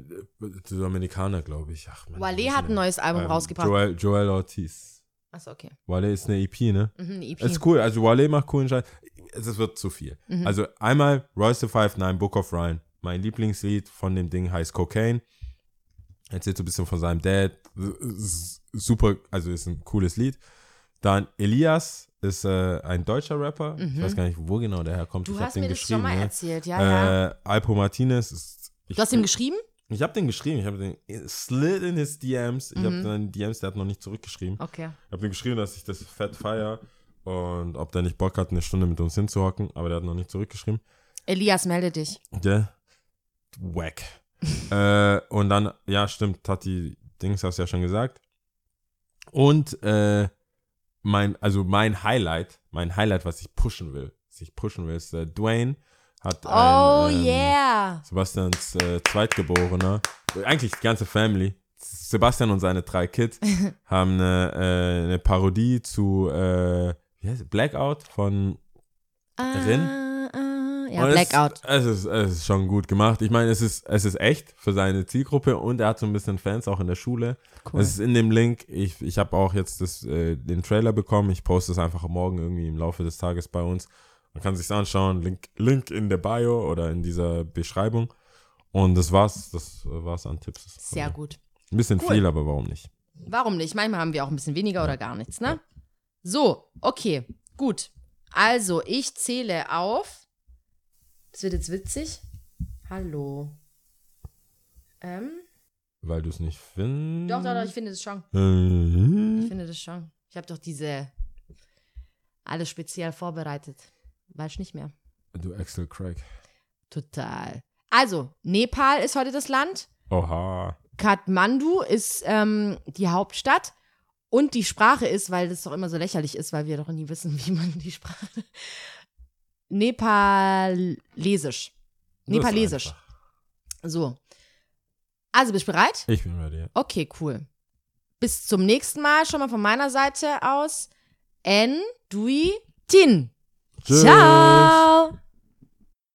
so Amerikaner, glaube ich. Ach, Mann, Wale hat ein neues Album Ähm, rausgebracht. Joel, Joel Ortiz. Achso, okay. Wale ist eine EP, ne? Mhm, eine EP. Es ist cool, also Wale macht coolen Scheiß. Es wird zu viel. Mhm. Also einmal Royce the Five Nine Book of Ryan. Mein Lieblingslied von dem Ding heißt Cocaine. Erzählt so ein bisschen von seinem Dad. Super, also ist ein cooles Lied. Dann Elias ist äh, ein deutscher Rapper. Ich weiß gar nicht, wo genau der herkommt. Mhm. du ich hast den mir das schon mal ne? erzählt, ja, ja. Äh, Alpo Martinez ist. Ich, Du hast ihm geschrieben? Ich habe den geschrieben. Ich habe den slid in his DMs. Ich Mhm. habe dann DMs, der hat noch nicht zurückgeschrieben. Okay. Ich habe ihm geschrieben, dass ich das fett feier und ob der nicht Bock hat, eine Stunde mit uns hinzuhocken, aber der hat noch nicht zurückgeschrieben. Elias, melde dich. Der Wack. *laughs* äh, und dann, ja, stimmt, Tati Dings hast du ja schon gesagt. Und äh, mein, also mein Highlight, mein Highlight, was ich pushen will, was ich pushen will, ist äh, Dwayne hat Oh ein, ähm, yeah. Sebastians äh, Zweitgeborener, eigentlich die ganze Family, Sebastian und seine drei Kids *laughs* haben eine, äh, eine Parodie zu äh, wie heißt es? Blackout von Rin? Ja, und Blackout. Es, es, ist, es ist schon gut gemacht. Ich meine, es ist, es ist echt für seine Zielgruppe und er hat so ein bisschen Fans auch in der Schule. Cool. Es ist in dem Link. Ich, ich habe auch jetzt das, äh, den Trailer bekommen. Ich poste es einfach morgen irgendwie im Laufe des Tages bei uns. Man kann sich anschauen. Link, Link in der Bio oder in dieser Beschreibung. Und das war's. Das war's an Tipps. Sehr gut. Ein bisschen Cool. viel, aber warum nicht? Warum nicht? Manchmal haben wir auch ein bisschen weniger oder gar nichts, ne? So, okay, gut. Also, ich zähle auf. Das wird jetzt witzig. Hallo. Ähm, Weil du es nicht findest. doch, doch, doch, ich finde das schon. Mhm. Ich finde das schon. Ich habe doch diese. Alles speziell vorbereitet. Weiß nicht mehr. Du Axel Craig. Total. Also, Nepal ist heute das Land. Oha. Kathmandu ist ähm, die Hauptstadt. Und die Sprache ist, weil das doch immer so lächerlich ist, weil wir doch nie wissen, *laughs* wie man die Sprache. Nepalesisch. Nepalesisch. So. Also, bist du bereit? Ich bin ready. Okay, cool. Bis zum nächsten Mal schon mal von meiner Seite aus. En, Dui, Tin. Tschüss. Ciao.